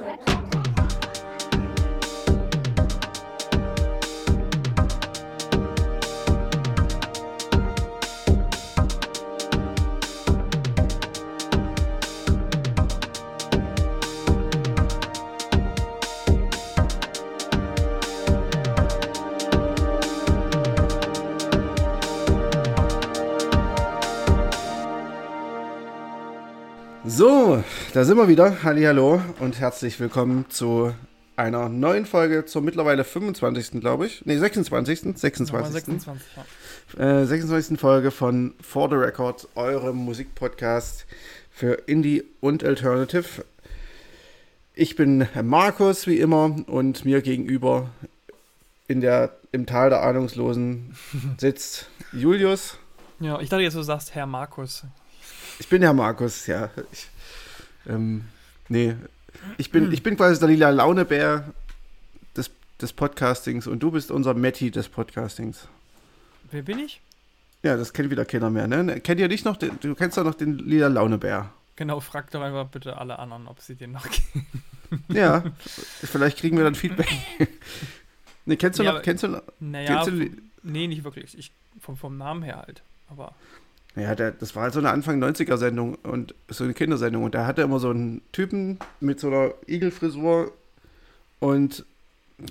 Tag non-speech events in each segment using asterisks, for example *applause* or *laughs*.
Okay. Da sind wir wieder. Hallo und herzlich willkommen zu einer neuen Folge zur mittlerweile 25. glaube ich. Ne, 26. 26. 26, ja. Äh, 26. Folge von For the Record, eurem Musikpodcast für Indie und Alternative. Ich bin Markus, wie immer, und mir gegenüber in der, im Tal der Ahnungslosen *laughs* sitzt Julius. Ja, ich dachte jetzt, du sagst Herr Markus. Ich bin ja Markus, ja. Ich, ähm, nee, ich bin, ich bin quasi der lila Launebär des, des Podcastings und du bist unser Matti des Podcastings. Wer bin ich? Ja, das kennt wieder keiner mehr, ne? Kennt ihr dich noch? Du kennst doch noch den lila Launebär. Genau, frag doch einfach bitte alle anderen, ob sie den noch kennen. Ja, vielleicht kriegen wir dann Feedback. *laughs* ne, kennst du Ja, noch? Kennst du noch? Naja, Kennst du, nee, nicht wirklich. Ich, vom, vom Namen her halt. Aber Ja, der, das war halt so eine Anfang 90er Sendung und so eine Kindersendung und da hatte er immer so einen Typen mit so einer Igelfrisur und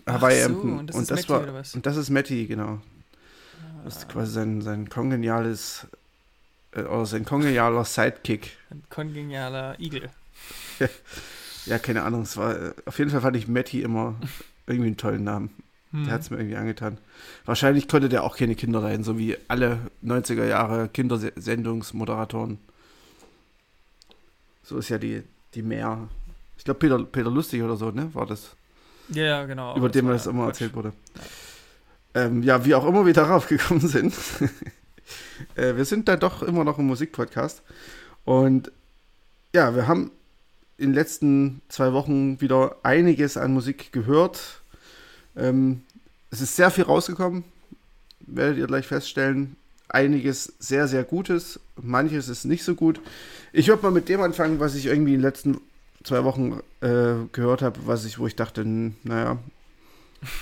Hawaii-Hemden. so, und das und ist das war und das ist Matty, genau. Das Ah. ist quasi sein, sein kongeniales äh, oder sein kongenialer Sidekick. ein kongenialer Igel. *laughs* Ja, keine Ahnung, es war äh, auf jeden Fall fand ich Matty immer irgendwie einen tollen Namen. Hm. Der hat es mir irgendwie angetan. Wahrscheinlich konnte der auch keine Kinder rein, so wie alle 90er Jahre Kindersendungsmoderatoren. So ist ja die, die Mehr. Ich glaube, Peter, Peter Lustig oder so, ne? War das, Ja, ja, genau. über den das ja immer erzählt wurde. Ähm, ja, wie auch immer wir darauf *laughs* gekommen sind. *laughs* äh, wir sind da doch immer noch im Musikpodcast. Und ja, wir haben in den letzten zwei Wochen wieder einiges an Musik gehört. Ähm, es ist sehr viel rausgekommen, werdet ihr gleich feststellen. Einiges sehr, sehr Gutes, manches ist nicht so gut. Ich würde mal mit dem anfangen, was ich irgendwie in den letzten zwei Wochen äh, gehört habe, was ich, wo ich dachte, naja.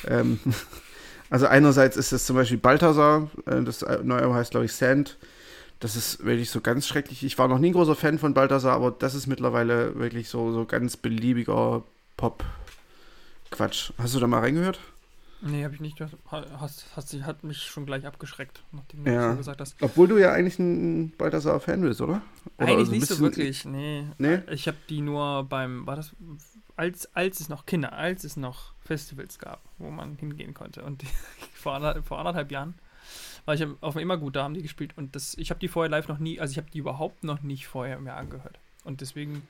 ähm, *laughs* also einerseits ist es zum Beispiel Balthasar, äh, das neue Album heißt, glaube ich, Sand. Das ist wirklich so ganz schrecklich. Ich war noch nie ein großer Fan von Balthasar, aber das ist mittlerweile wirklich so, so ganz beliebiger Pop-Quatsch. Hast du da mal reingehört? Nee, habe ich nicht. gehört. Hast, hast, hat mich schon gleich abgeschreckt, nachdem du Ja. gesagt hast. Obwohl du ja eigentlich ein Balthasar-Fan bist, oder? oder Eigentlich also nicht so wirklich, nee. Nee? Ich habe die nur beim, war das, als, als es noch Kinder, als es noch Festivals gab, wo man hingehen konnte. Und die, *laughs* vor, ander, vor anderthalb Jahren war ich auf dem Immergut, da haben die gespielt. Und das, ich habe die vorher live noch nie, also ich habe die überhaupt noch nicht vorher mir angehört. Und deswegen,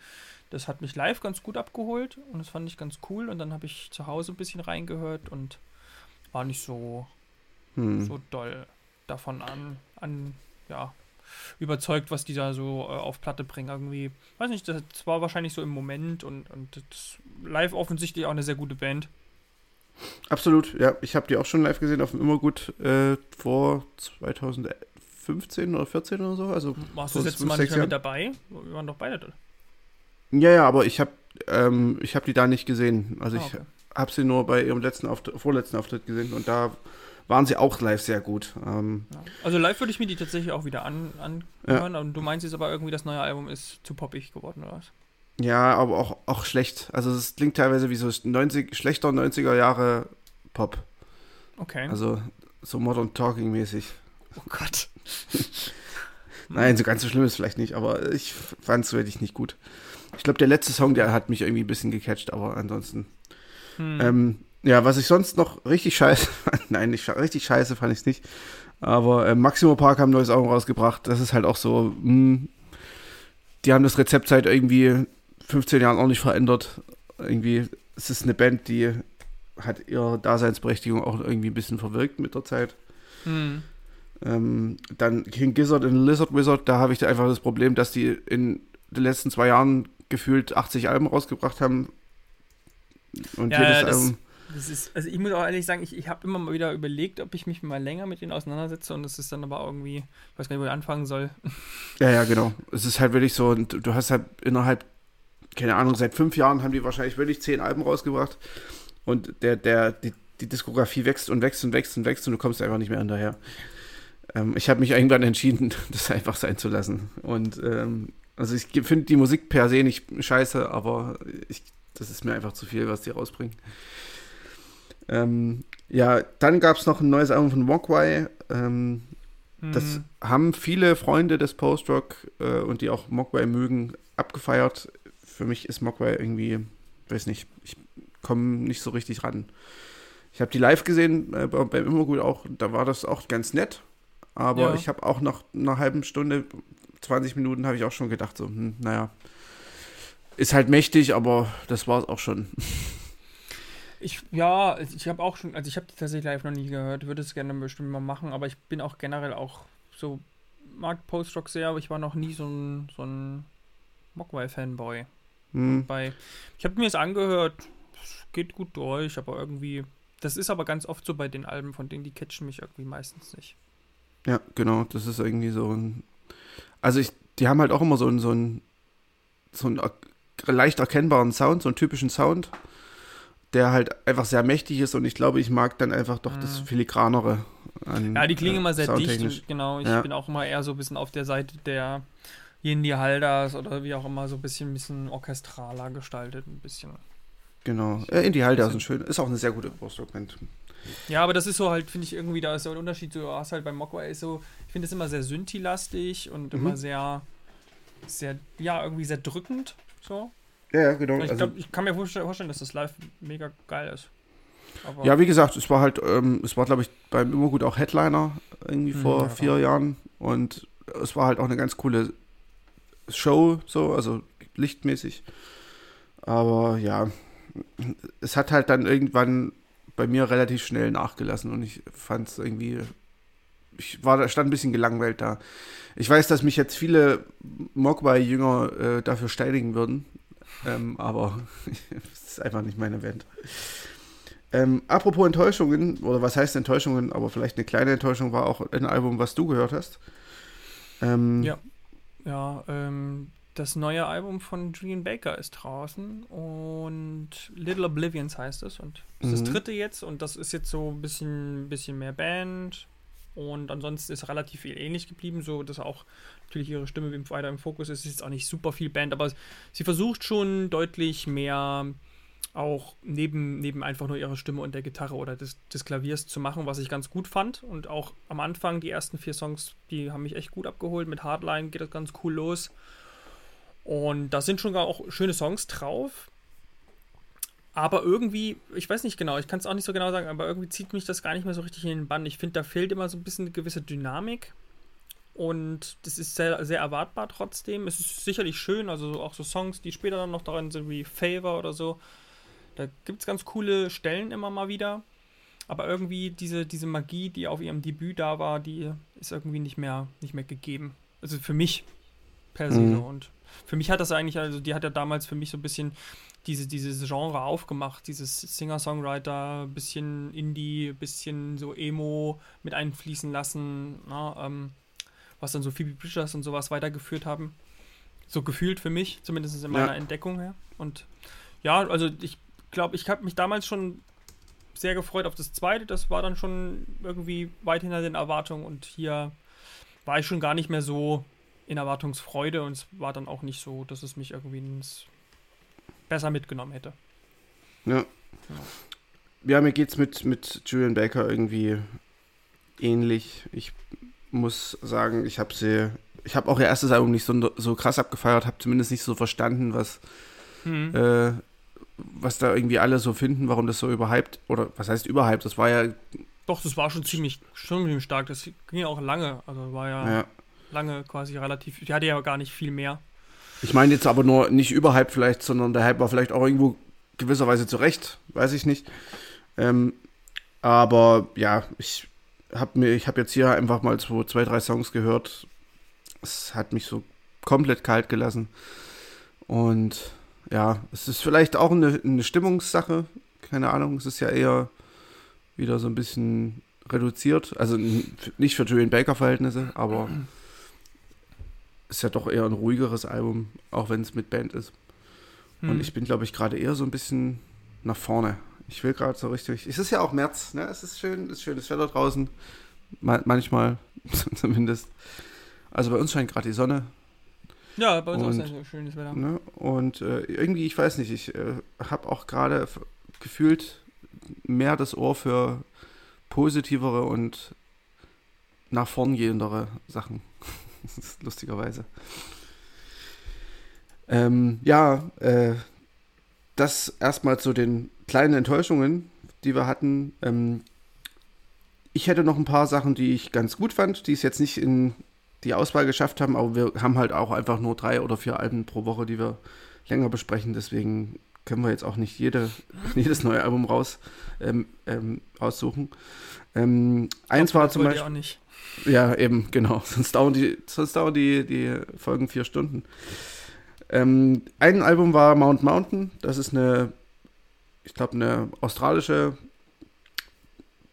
das hat mich live ganz gut abgeholt und das fand ich ganz cool. Und dann habe ich zu Hause ein bisschen reingehört und war nicht so, Hm. so doll davon an, an, ja, überzeugt, was die da so äh, auf Platte bringen. Irgendwie, weiß nicht, das war wahrscheinlich so im Moment und, und live offensichtlich auch eine sehr gute Band. Absolut, ja. Ich habe die auch schon live gesehen auf dem Immergut äh, vor 2015 oder 14 oder so. Also, Warst du das letzte Mal nicht mehr mit dabei? Wir waren doch beide da. Ja, ja, aber ich habe ähm, ich hab die da nicht gesehen. Also Ah, ich okay. habe sie nur bei ihrem letzten Auftritt, vorletzten Auftritt gesehen und da waren sie auch live sehr gut. Ähm, Ja. Also live würde ich mir die tatsächlich auch wieder an, anhören. Und du meinst jetzt aber irgendwie, das neue Album ist zu poppig geworden, oder was? ja, aber auch, auch schlecht. Also es klingt teilweise wie so 90, schlechter 90er Jahre Pop. Okay. Also so Modern Talking mäßig. oh Gott. *laughs* Nein, so ganz so schlimm ist vielleicht nicht, aber ich fand es wirklich nicht gut. Ich glaube, der letzte Song, der hat mich irgendwie ein bisschen gecatcht, aber ansonsten. Hm. Ähm, ja, was ich sonst noch richtig scheiße fand, *laughs* nein, nicht richtig scheiße fand ich es nicht. Aber äh, Maximo Park haben ein neues Album rausgebracht. Das ist halt auch so, mh, die haben das Rezept seit irgendwie 15 Jahren auch nicht verändert. Irgendwie, es ist eine Band, die hat ihre Daseinsberechtigung auch irgendwie ein bisschen verwirkt mit der Zeit. Hm. Ähm, dann King Gizzard und Lizard Wizard, da habe ich da einfach das Problem, dass die in den letzten zwei Jahren gefühlt 80 Alben rausgebracht haben. Und Ja, jedes das- Album. Das ist, also ich muss auch ehrlich sagen, ich, ich habe immer mal wieder überlegt, ob ich mich mal länger mit denen auseinandersetze und es ist dann aber irgendwie, ich weiß gar nicht, wo ich anfangen soll. *laughs* Ja, ja, genau. Es ist halt wirklich so, und du hast halt innerhalb keine Ahnung, seit fünf Jahren haben die wahrscheinlich wirklich zehn Alben rausgebracht. Und der, der, die, die Diskografie wächst und wächst und wächst und wächst und du kommst einfach nicht mehr hinterher. Ähm, ich habe mich irgendwann entschieden, *laughs* das einfach sein zu lassen. Und ähm, also ich finde die Musik per se nicht scheiße, aber ich, das ist mir einfach zu viel, was die rausbringen. Ähm, ja, dann gab es noch ein neues Album von Mogwai. Ähm, mhm. Das haben viele Freunde des Post-Rock äh, und die auch Mogwai mögen, abgefeiert. Für mich ist Mogwai irgendwie, weiß nicht, ich komme nicht so richtig ran. Ich habe die live gesehen äh, beim Immergut auch, da war das auch ganz nett. Aber ja. ich habe auch nach einer halben Stunde, 20 Minuten, habe ich auch schon gedacht, so, hm, naja, ist halt mächtig, aber das war es auch schon. *laughs* Ich, ja, ich habe auch schon, also ich habe die tatsächlich live noch nie gehört, würde es gerne bestimmt mal machen, aber ich bin auch generell auch so, mag Post-Rock sehr, aber ich war noch nie so ein, so ein Mogwai-Fanboy. Hm. Bei, ich habe mir das angehört, geht gut durch, aber irgendwie, das ist aber ganz oft so bei den Alben, von denen die catchen mich irgendwie meistens nicht. Ja, genau, das ist irgendwie so ein, also ich, die haben halt auch immer so ein, so ein, so einen leicht erkennbaren Sound, so einen typischen Sound der halt einfach sehr mächtig ist und ich glaube, ich mag dann einfach doch das mhm. Filigranere. An, ja, die klingen äh, immer sehr dicht. Genau, ich ja. bin auch immer eher so ein bisschen auf der Seite der Yindi Halders oder wie auch immer, so ein bisschen, ein bisschen orchestraler gestaltet, ein bisschen. Genau. Äh, Indie Halder ist ein schön, ist auch eine sehr gute Brustdokument. Ja, aber das ist so halt, finde ich irgendwie, da ist so ein Unterschied. Du hast halt beim Mogwai ist so, ich finde es immer sehr Synthi-lastig und mhm. immer sehr, sehr, ja, irgendwie sehr drückend. So. Ja, ja, genau. Ich, also, glaub, ich kann mir vorstellen, dass das live mega geil ist. Aber ja, wie gesagt, es war halt, ähm, es war, glaube ich, beim Immergut auch Headliner irgendwie mhm, vor ja, vier. Jahren. Und es war halt auch eine ganz coole Show, so, also lichtmäßig. Aber ja, es hat halt dann irgendwann bei mir relativ schnell nachgelassen und ich fand es irgendwie, ich war, stand ein bisschen gelangweilt da. Ich weiß, dass mich jetzt viele Mogwai-Jünger äh, dafür steinigen würden, ähm, aber *laughs* es ist einfach nicht meine Band. Ähm, apropos Enttäuschungen, oder was heißt Enttäuschungen, aber vielleicht eine kleine Enttäuschung war auch ein Album, was du gehört hast. Ähm, ja, ja ähm, das neue Album von Julian Baker ist draußen und Little Oblivions heißt es und das ist das mhm. dritte jetzt und das ist jetzt so ein bisschen, bisschen mehr Band und ansonsten ist relativ viel ähnlich geblieben, so dass auch natürlich ihre Stimme weiter im Fokus ist. Es ist jetzt auch nicht super viel Band, aber sie versucht schon deutlich mehr auch neben, neben einfach nur ihrer Stimme und der Gitarre oder des, des Klaviers zu machen, was ich ganz gut fand. Und auch am Anfang, die ersten vier Songs, die haben mich echt gut abgeholt. Mit Hardline geht das ganz cool los. Und da sind schon auch schöne Songs drauf. Aber irgendwie, ich weiß nicht genau, ich kann es auch nicht so genau sagen, aber irgendwie zieht mich das gar nicht mehr so richtig in den Bann. Ich finde, da fehlt immer so ein bisschen eine gewisse Dynamik. Und das ist sehr, sehr erwartbar trotzdem. Es ist sicherlich schön, also auch so Songs, die später dann noch darin sind, wie Favor oder so. Da gibt es ganz coole Stellen immer mal wieder. Aber irgendwie diese, diese Magie, die auf ihrem Debüt da war, die ist irgendwie nicht mehr, nicht mehr gegeben. Also für mich per se mhm. Und für mich hat das eigentlich, also die hat ja damals für mich so ein bisschen diese, dieses Genre aufgemacht, dieses Singer-Songwriter, bisschen Indie, bisschen so Emo mit einfließen lassen. Na, ähm, was dann so Phoebe Bridgers und sowas weitergeführt haben. So gefühlt für mich, zumindest in meiner ja. Entdeckung her. Und ja, also ich glaube, ich habe mich damals schon sehr gefreut auf das zweite. Das war dann schon irgendwie weit hinter den Erwartungen und hier war ich schon gar nicht mehr so in Erwartungsfreude und es war dann auch nicht so, dass es mich irgendwie besser mitgenommen hätte. Ja. Ja, ja mir geht's mit, mit Julian Baker irgendwie ähnlich. Ich muss sagen, ich habe sie, ich habe auch ihr erstes Album nicht so, so krass abgefeiert, habe zumindest nicht so verstanden, was, mhm. äh, was da irgendwie alle so finden, warum das so überhyped, oder was heißt überhyped, das war ja... Doch, das war schon ziemlich, schon ziemlich stark, das ging ja auch lange, also war ja, ja. Lange quasi relativ, die hatte ja gar nicht viel mehr. Ich meine jetzt aber nur nicht überhyped vielleicht, sondern der Hype war vielleicht auch irgendwo gewisserweise zurecht, weiß ich nicht. Ähm, aber ja, ich hab mir, ich habe jetzt hier einfach mal so zwei, drei Songs gehört. Es hat mich so komplett kalt gelassen. Und ja, es ist vielleicht auch eine, eine Stimmungssache. Keine Ahnung, es ist ja eher wieder so ein bisschen reduziert. Also nicht für Julian Baker-Verhältnisse, aber ist ja doch eher ein ruhigeres Album, auch wenn es mit Band ist. Hm. Und ich bin, glaube ich, gerade eher so ein bisschen nach vorne. Ich will gerade so richtig. Es ist ja auch März, ne? Es ist schön, es ist schönes Wetter draußen. manchmal *laughs* zumindest. Also bei uns scheint gerade die Sonne. Ja, bei uns und, auch sehr schönes Wetter. Ne? Und äh, irgendwie, ich weiß nicht, ich äh, habe auch gerade gefühlt mehr das Ohr für positivere und nach vorn gehendere Sachen. *laughs* Lustigerweise. Ähm, ja, äh, das erstmal zu den kleinen Enttäuschungen, die wir hatten. Ähm, ich hätte noch ein paar Sachen, die ich ganz gut fand, die es jetzt nicht in die Auswahl geschafft haben, aber wir haben halt auch einfach nur drei oder vier Alben pro Woche, die wir länger besprechen. Deswegen können wir jetzt auch nicht jede, *laughs* jedes neue Album raus ähm, ähm, aussuchen. Ähm, eins war zum Beispiel. Auch nicht. Ja, eben, genau. *laughs* Sonst dauern die, sonst dauern die, die Folgen vier Stunden. Ähm, ein Album war Mount Mountain. Das ist eine, ich glaube, eine australische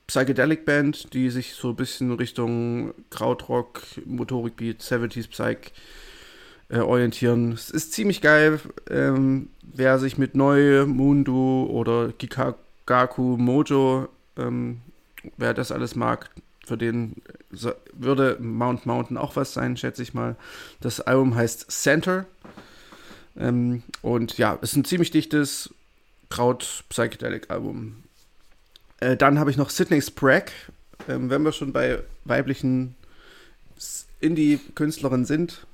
Psychedelic Band, die sich so ein bisschen Richtung Krautrock, Motorikbeat, 70s Psych äh, orientieren. Es ist ziemlich geil. Ähm, wer sich mit Neu, Mundu oder Gikaku Mojo, ähm, wer das alles mag, für den würde Mount Mountain auch was sein, schätze ich mal. Das Album heißt Center. Ähm, und ja, ist ein ziemlich dichtes Kraut-Psychedelic-Album. Äh, dann habe ich noch Sidney Sprague. Ähm, wenn wir schon bei weiblichen Indie-Künstlerinnen sind,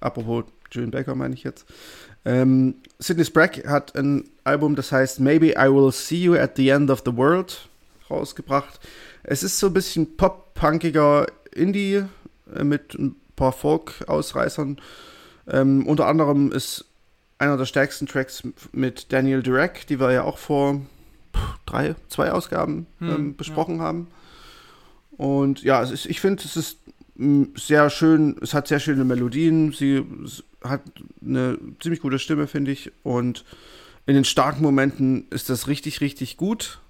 apropos June Baker meine ich jetzt. Ähm, Sidney Sprague hat ein Album, das heißt Maybe I Will See You at the End of the World rausgebracht. Es ist so ein bisschen pop-punkiger Indie äh, mit ein paar Folk-Ausreißern. Ähm, unter anderem ist einer der stärksten Tracks mit Daniel Dirac, die wir ja auch vor drei, zwei Ausgaben hm, ähm, besprochen ja. haben. Und ja, ist, ich finde, es ist sehr schön, es hat sehr schöne Melodien, sie hat eine ziemlich gute Stimme, finde ich. Und in den starken Momenten ist das richtig, richtig gut.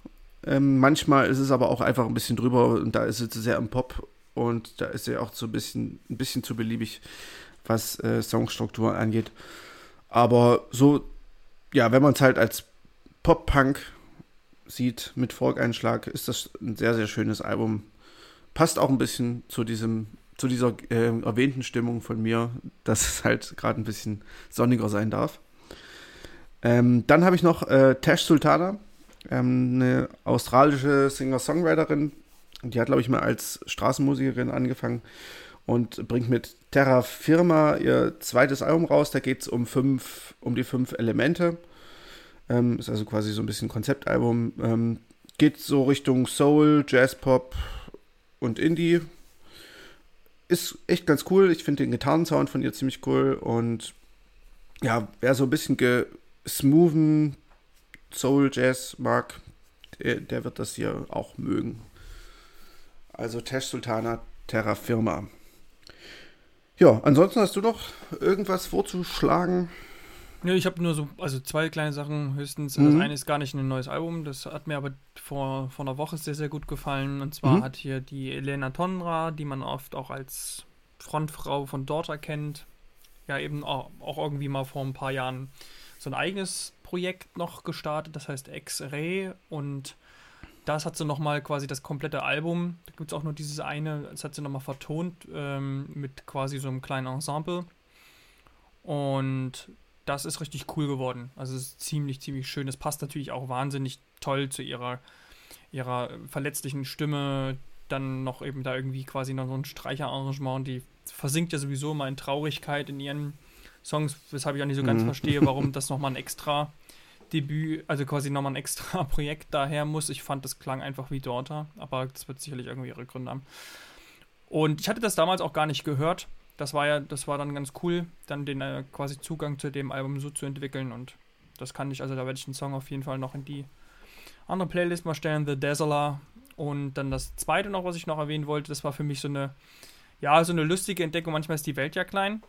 Ähm, manchmal ist es aber auch einfach ein bisschen drüber und da ist es sehr im Pop und da ist sie auch so ein bisschen, ein bisschen zu beliebig was äh, Songstruktur angeht. Aber so, ja, wenn man es halt als Pop-Punk sieht mit Folk-Einschlag, ist das ein sehr, sehr schönes Album. Passt auch ein bisschen zu diesem, zu dieser äh, erwähnten Stimmung von mir, dass es halt gerade ein bisschen sonniger sein darf. Ähm, dann habe ich noch äh, Tash Sultana, ähm, eine australische Singer-Songwriterin. Die hat, glaube ich, mal als Straßenmusikerin angefangen und bringt mit Terra Firma ihr zweites Album raus. Da geht es um um die fünf Elemente. Ähm, ist also quasi so ein bisschen Konzeptalbum. Ähm, geht so Richtung Soul, Jazz-Pop und Indie. Ist echt ganz cool. Ich finde den Gitarrensound von ihr ziemlich cool. Und ja, wer so ein bisschen smoothen Soul Jazz mag, der, der, wird das hier auch mögen. Also Tesh Sultana Terra Firma. Ja, ansonsten hast du noch irgendwas vorzuschlagen? Ja, ich habe nur so, also zwei kleine Sachen höchstens. Mhm. Das eine ist gar nicht ein neues Album, das hat mir aber vor, vor einer Woche sehr, sehr gut gefallen. Und zwar mhm. hat hier die Elena Tonra, die man oft auch als Frontfrau von Daughter kennt, ja eben auch, auch irgendwie mal vor ein paar Jahren so ein eigenes Projekt noch gestartet, das heißt X-Ray und das hat sie nochmal quasi das komplette Album, da gibt es auch nur dieses eine, das hat sie nochmal vertont ähm, mit quasi so einem kleinen Ensemble. Und das ist richtig cool geworden. Also es ist ziemlich, ziemlich schön. Es passt natürlich auch wahnsinnig toll zu ihrer, ihrer verletzlichen Stimme. Dann noch eben da irgendwie quasi noch so ein Streicherarrangement. Die versinkt ja sowieso immer in Traurigkeit in ihren Songs, weshalb ich auch nicht so ganz mhm. verstehe, warum das nochmal ein extra Debüt, also quasi nochmal ein extra *laughs* Projekt daher muss. Ich fand, das klang einfach wie Daughter, aber das wird sicherlich irgendwie ihre Gründe haben. Und ich hatte das damals auch gar nicht gehört. Das war ja, das war dann ganz cool, dann den äh, quasi Zugang zu dem Album so zu entwickeln und das kann ich, also da werde ich den Song auf jeden Fall noch in die andere Playlist mal stellen, The Dazzler. Und dann das zweite noch, was ich noch erwähnen wollte, das war für mich so eine, ja, so eine lustige Entdeckung. Manchmal ist die Welt ja klein.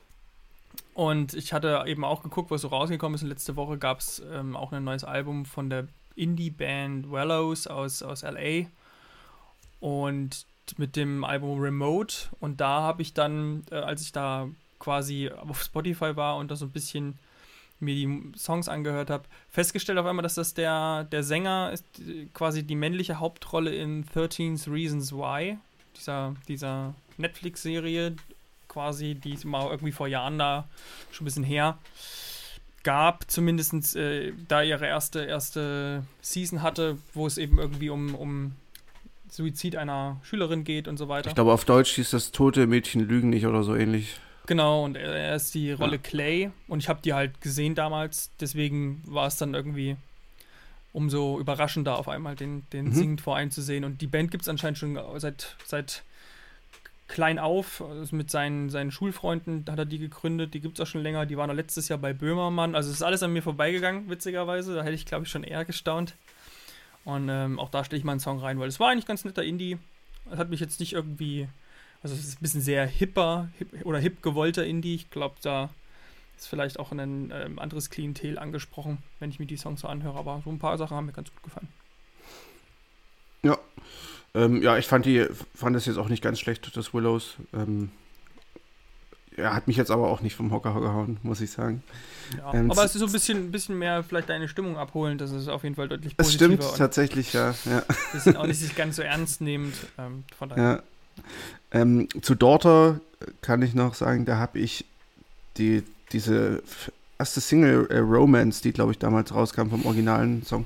Und ich hatte eben auch geguckt, was so rausgekommen ist. Und letzte Woche gab es ähm, auch ein neues Album von der Indie-Band Wellows aus, aus LA. Und mit dem Album Remote. Und da habe ich dann, äh, als ich da quasi auf Spotify war und da so ein bisschen mir die Songs angehört habe, festgestellt auf einmal, dass das der, der Sänger ist, quasi die männliche Hauptrolle in 13 Reasons Why, dieser, dieser Netflix-Serie, quasi, die mal irgendwie vor Jahren da schon ein bisschen her gab, zumindest äh, da ihre erste, erste Season hatte, wo es eben irgendwie um, um Suizid einer Schülerin geht und so weiter. Ich glaube, auf Deutsch hieß das Tote Mädchen lügen nicht oder so ähnlich. Genau, und er, ist die Rolle ja. Clay und ich habe die halt gesehen damals, deswegen war es dann irgendwie umso überraschender auf einmal den, den mhm. singend voreinzusehen. Und die Band gibt es anscheinend schon seit, seit klein auf, also mit seinen, seinen Schulfreunden hat er die gegründet, die gibt es auch schon länger, die waren letztes Jahr bei Böhmermann, also es ist alles an mir vorbeigegangen, witzigerweise, da hätte ich glaube ich schon eher gestaunt. Und ähm, auch da stelle ich mal einen Song rein, weil es war eigentlich ganz netter Indie. Es hat mich jetzt nicht irgendwie, also es ist ein bisschen sehr hipper hip, oder hip gewollter Indie. Ich glaube, da ist vielleicht auch ein ähm, anderes Klientel angesprochen, wenn ich mir die Songs so anhöre. Aber so ein paar Sachen haben mir ganz gut gefallen. Ja, ähm, ja, ich fand die, fand das jetzt auch nicht ganz schlecht, das Willows. Ähm, er hat mich jetzt aber auch nicht vom Hocker gehauen, muss ich sagen. Ja, ähm, aber es ist so ein bisschen, bisschen mehr vielleicht deine Stimmung abholen, das ist auf jeden Fall deutlich positiver. Das stimmt tatsächlich, ja. ja. Das ist auch nicht ganz so ernst nehmend, ähm, von daher. Ja. Ähm, zu Daughter kann ich noch sagen, da habe ich die, diese erste Single äh, Romance, die glaube ich damals rauskam vom originalen Song,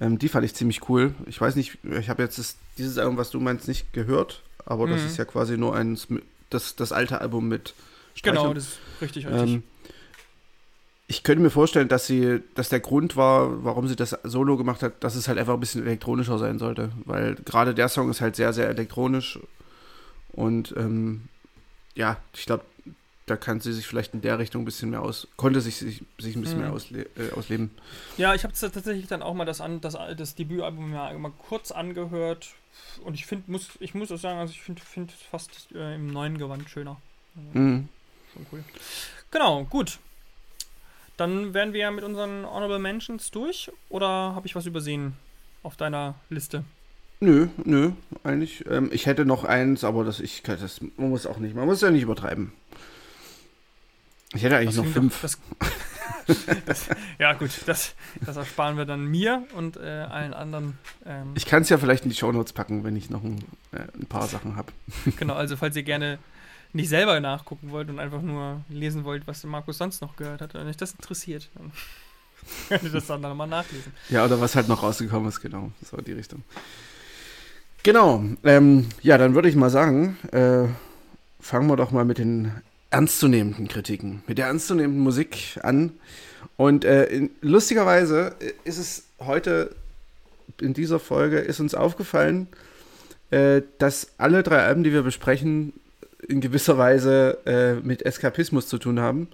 ähm, die fand ich ziemlich cool. Ich weiß nicht, ich habe jetzt das, dieses Album, was du meinst, nicht gehört, aber mhm. das ist ja quasi nur ein, das, das alte Album mit Streichern. Genau, das ist richtig, richtig. Ähm, ich könnte mir vorstellen, dass sie, dass der Grund war, warum sie das Solo gemacht hat, dass es halt einfach ein bisschen elektronischer sein sollte, weil gerade der Song ist halt sehr, sehr elektronisch und ähm, ja, ich glaube, da kann sie sich vielleicht in der Richtung ein bisschen mehr aus, konnte sich, sich, sich ein bisschen mhm. mehr ausle äh, ausleben. Ja, ich habe tatsächlich dann auch mal das, an, das, das Debütalbum ja mal kurz angehört und ich finde, muss, ich muss auch sagen, also ich finde find fast äh, im neuen Gewand schöner. Mhm. Schon cool. Genau, gut. Dann wären wir ja mit unseren Honorable Mentions durch. Oder habe ich was übersehen auf deiner Liste? Nö, nö, eigentlich. Ähm, ich hätte noch eins, aber das, ich, das, man muss auch nicht, man muss ja nicht übertreiben. Ich hätte eigentlich das noch fünf. Das, *laughs* das, ja, gut, das, ersparen wir dann mir und äh, allen anderen. Ähm, ich kann es ja vielleicht in die Shownotes packen, wenn ich noch ein, äh, ein paar Sachen habe. *laughs* Genau, also falls ihr gerne nicht selber nachgucken wollt und einfach nur lesen wollt, was Markus sonst noch gehört hat, wenn euch das interessiert, dann *laughs* könnt ihr das dann nochmal nachlesen. Ja, oder was halt noch rausgekommen ist, genau. Das war die Richtung. Genau. Ähm, ja, dann würde ich mal sagen, äh, fangen wir doch mal mit den ernstzunehmenden Kritiken, mit der ernstzunehmenden Musik an. Und äh, in, lustigerweise ist es heute in dieser Folge ist uns aufgefallen, äh, dass alle drei Alben, die wir besprechen, in gewisser Weise äh, mit Eskapismus zu tun haben.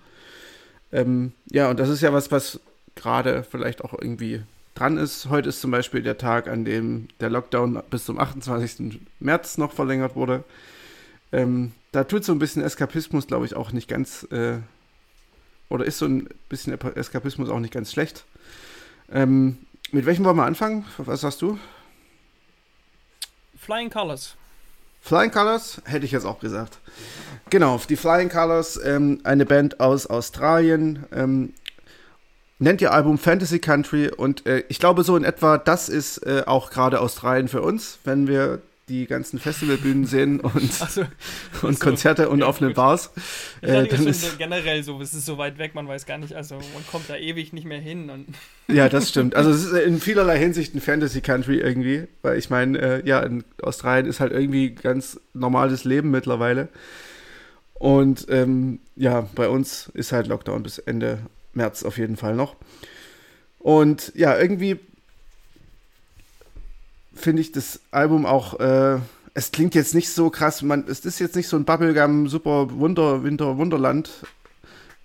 Ähm, ja, und das ist ja was, was gerade vielleicht auch irgendwie dran ist. Heute ist zum Beispiel der Tag, an dem der Lockdown bis zum 28. März noch verlängert wurde. Ähm, da tut so ein bisschen Eskapismus, glaube ich, auch nicht ganz, äh, oder ist so ein bisschen Eskapismus auch nicht ganz schlecht. Ähm, mit welchem wollen wir anfangen? Was sagst du? Flying Colors. Flying Colors, hätte ich jetzt auch gesagt. Genau, die Flying Colors, ähm, eine Band aus Australien, ähm, nennt ihr Album Fantasy Country und äh, ich glaube so in etwa, das ist äh, auch gerade Australien für uns, wenn wir die ganzen Festivalbühnen sehen und, so. und so. Konzerte und ja, offene gut. Bars. Äh, dann ist generell so, es ist so weit weg, man weiß gar nicht, also man kommt da ewig nicht mehr hin. *laughs* Ja, das stimmt. Also es ist in vielerlei Hinsicht ein Fantasy Country irgendwie, weil ich meine, äh, ja, in Australien ist halt irgendwie ganz normales Leben mittlerweile. Und ähm, ja, bei uns ist halt Lockdown bis Ende März auf jeden Fall noch. Und ja, irgendwie finde ich das Album auch, äh, es klingt jetzt nicht so krass, man, es ist jetzt nicht so ein Bubblegum, super Wunder, Winter, Wunderland,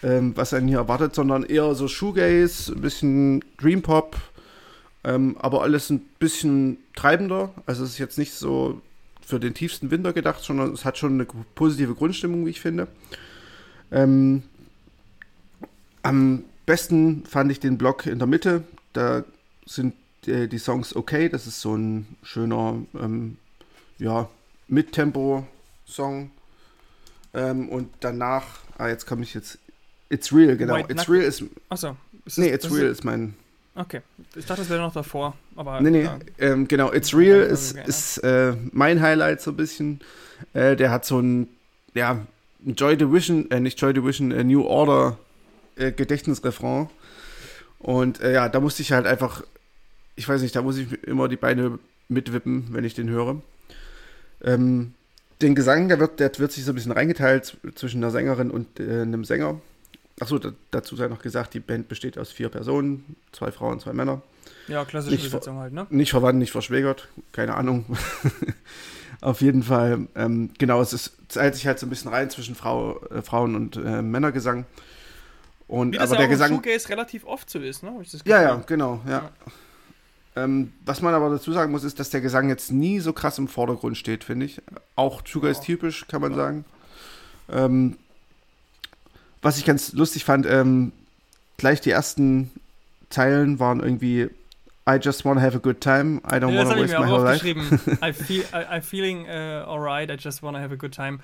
ähm, was einen hier erwartet, sondern eher so Shoegaze, ein bisschen Dream Pop, ähm, aber alles ein bisschen treibender. Also es ist jetzt nicht so für den tiefsten Winter gedacht, sondern es hat schon eine positive Grundstimmung, wie ich finde. Ähm, am besten fand ich den Block in der Mitte. Da sind die, die Songs okay. Das ist so ein schöner, ähm, ja, Mittempo-Song. Ähm, und danach, ah, jetzt komme ich jetzt. It's Real, genau. White It's Real ist. Achso, Ist Nee, It's Real Ist, ist mein. okay. Ich dachte, das wäre noch davor. Aber Nee, nee, ähm, genau. It's Real ist, ist äh, mein Highlight so ein bisschen. Äh, der hat so ein, ja, Joy Division, äh, nicht Joy Division, äh, New Order äh, Gedächtnisrefrain. Und äh, ja, da musste ich halt einfach, ich weiß nicht, da muss ich immer die Beine mitwippen, wenn ich den höre. Ähm, den Gesang, der wird, der wird sich so ein bisschen reingeteilt zwischen einer Sängerin und äh, einem Sänger. Achso, da, dazu sei noch gesagt, die Band besteht aus vier Personen, zwei Frauen, zwei Männer. ja, klassische nicht Besetzung halt, ne? Nicht verwandt, nicht verschwägert, keine Ahnung. *laughs* Auf jeden Fall, ähm, genau, es ist, teilt sich halt so ein bisschen rein zwischen Frau, äh, Frauen- und äh, Männergesang. Und Wie das aber ja der auch im Gesang. Shoegaze relativ oft so ist, ne? Ja, ja, genau, ja. Ja. Ähm, was man aber dazu sagen muss, ist, dass der Gesang jetzt nie so krass im Vordergrund steht, finde ich. Auch Sugar ist Ja. typisch, kann man Ja. sagen. Ähm, was ich ganz lustig fand, ähm, gleich die ersten Zeilen waren irgendwie I just wanna have a good time, I don't Ja, wanna ich waste my whole life. *laughs* I feel, I, I'm feeling uh, alright, I just wanna have a good time.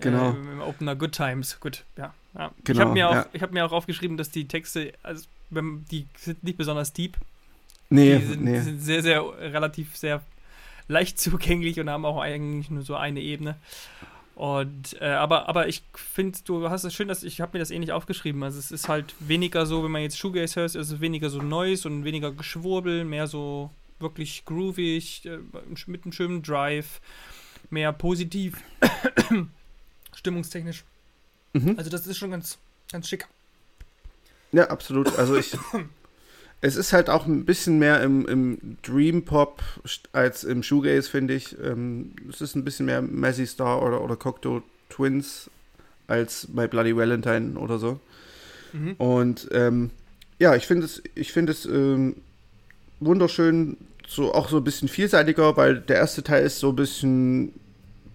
Genau. Äh, Im Opener Good Times. Gut, ja. ja. ich Genau, habe mir, auch- ja. ich hab mir auch aufgeschrieben, dass die Texte, also die sind nicht besonders deep. Nee, die, sind, nee. die sind sehr, sehr, relativ sehr leicht *laughs* zugänglich und haben auch eigentlich nur so eine Ebene. Und äh, aber, aber ich finde, du hast es schön, dass ich habe mir das ähnlich aufgeschrieben. Also es ist halt weniger so, wenn man jetzt Shoegaze hört, ist es weniger so Noise und weniger Geschwurbel, mehr so wirklich groovig, äh, mit einem schönen Drive, mehr positiv, *coughs* stimmungstechnisch. Mhm. Also das ist schon ganz, ganz schick. Ja, absolut. Also ich. *coughs* es ist halt auch ein bisschen mehr im, im Dream Pop als im Shoegaze, finde ich. Ähm, es ist ein bisschen mehr Messi Star oder, oder Cocteau Twins als My Bloody Valentine oder so. Mhm. Und ähm, ja, ich finde es, ich finde es ähm, wunderschön, so auch so ein bisschen vielseitiger, weil der erste Teil ist so ein bisschen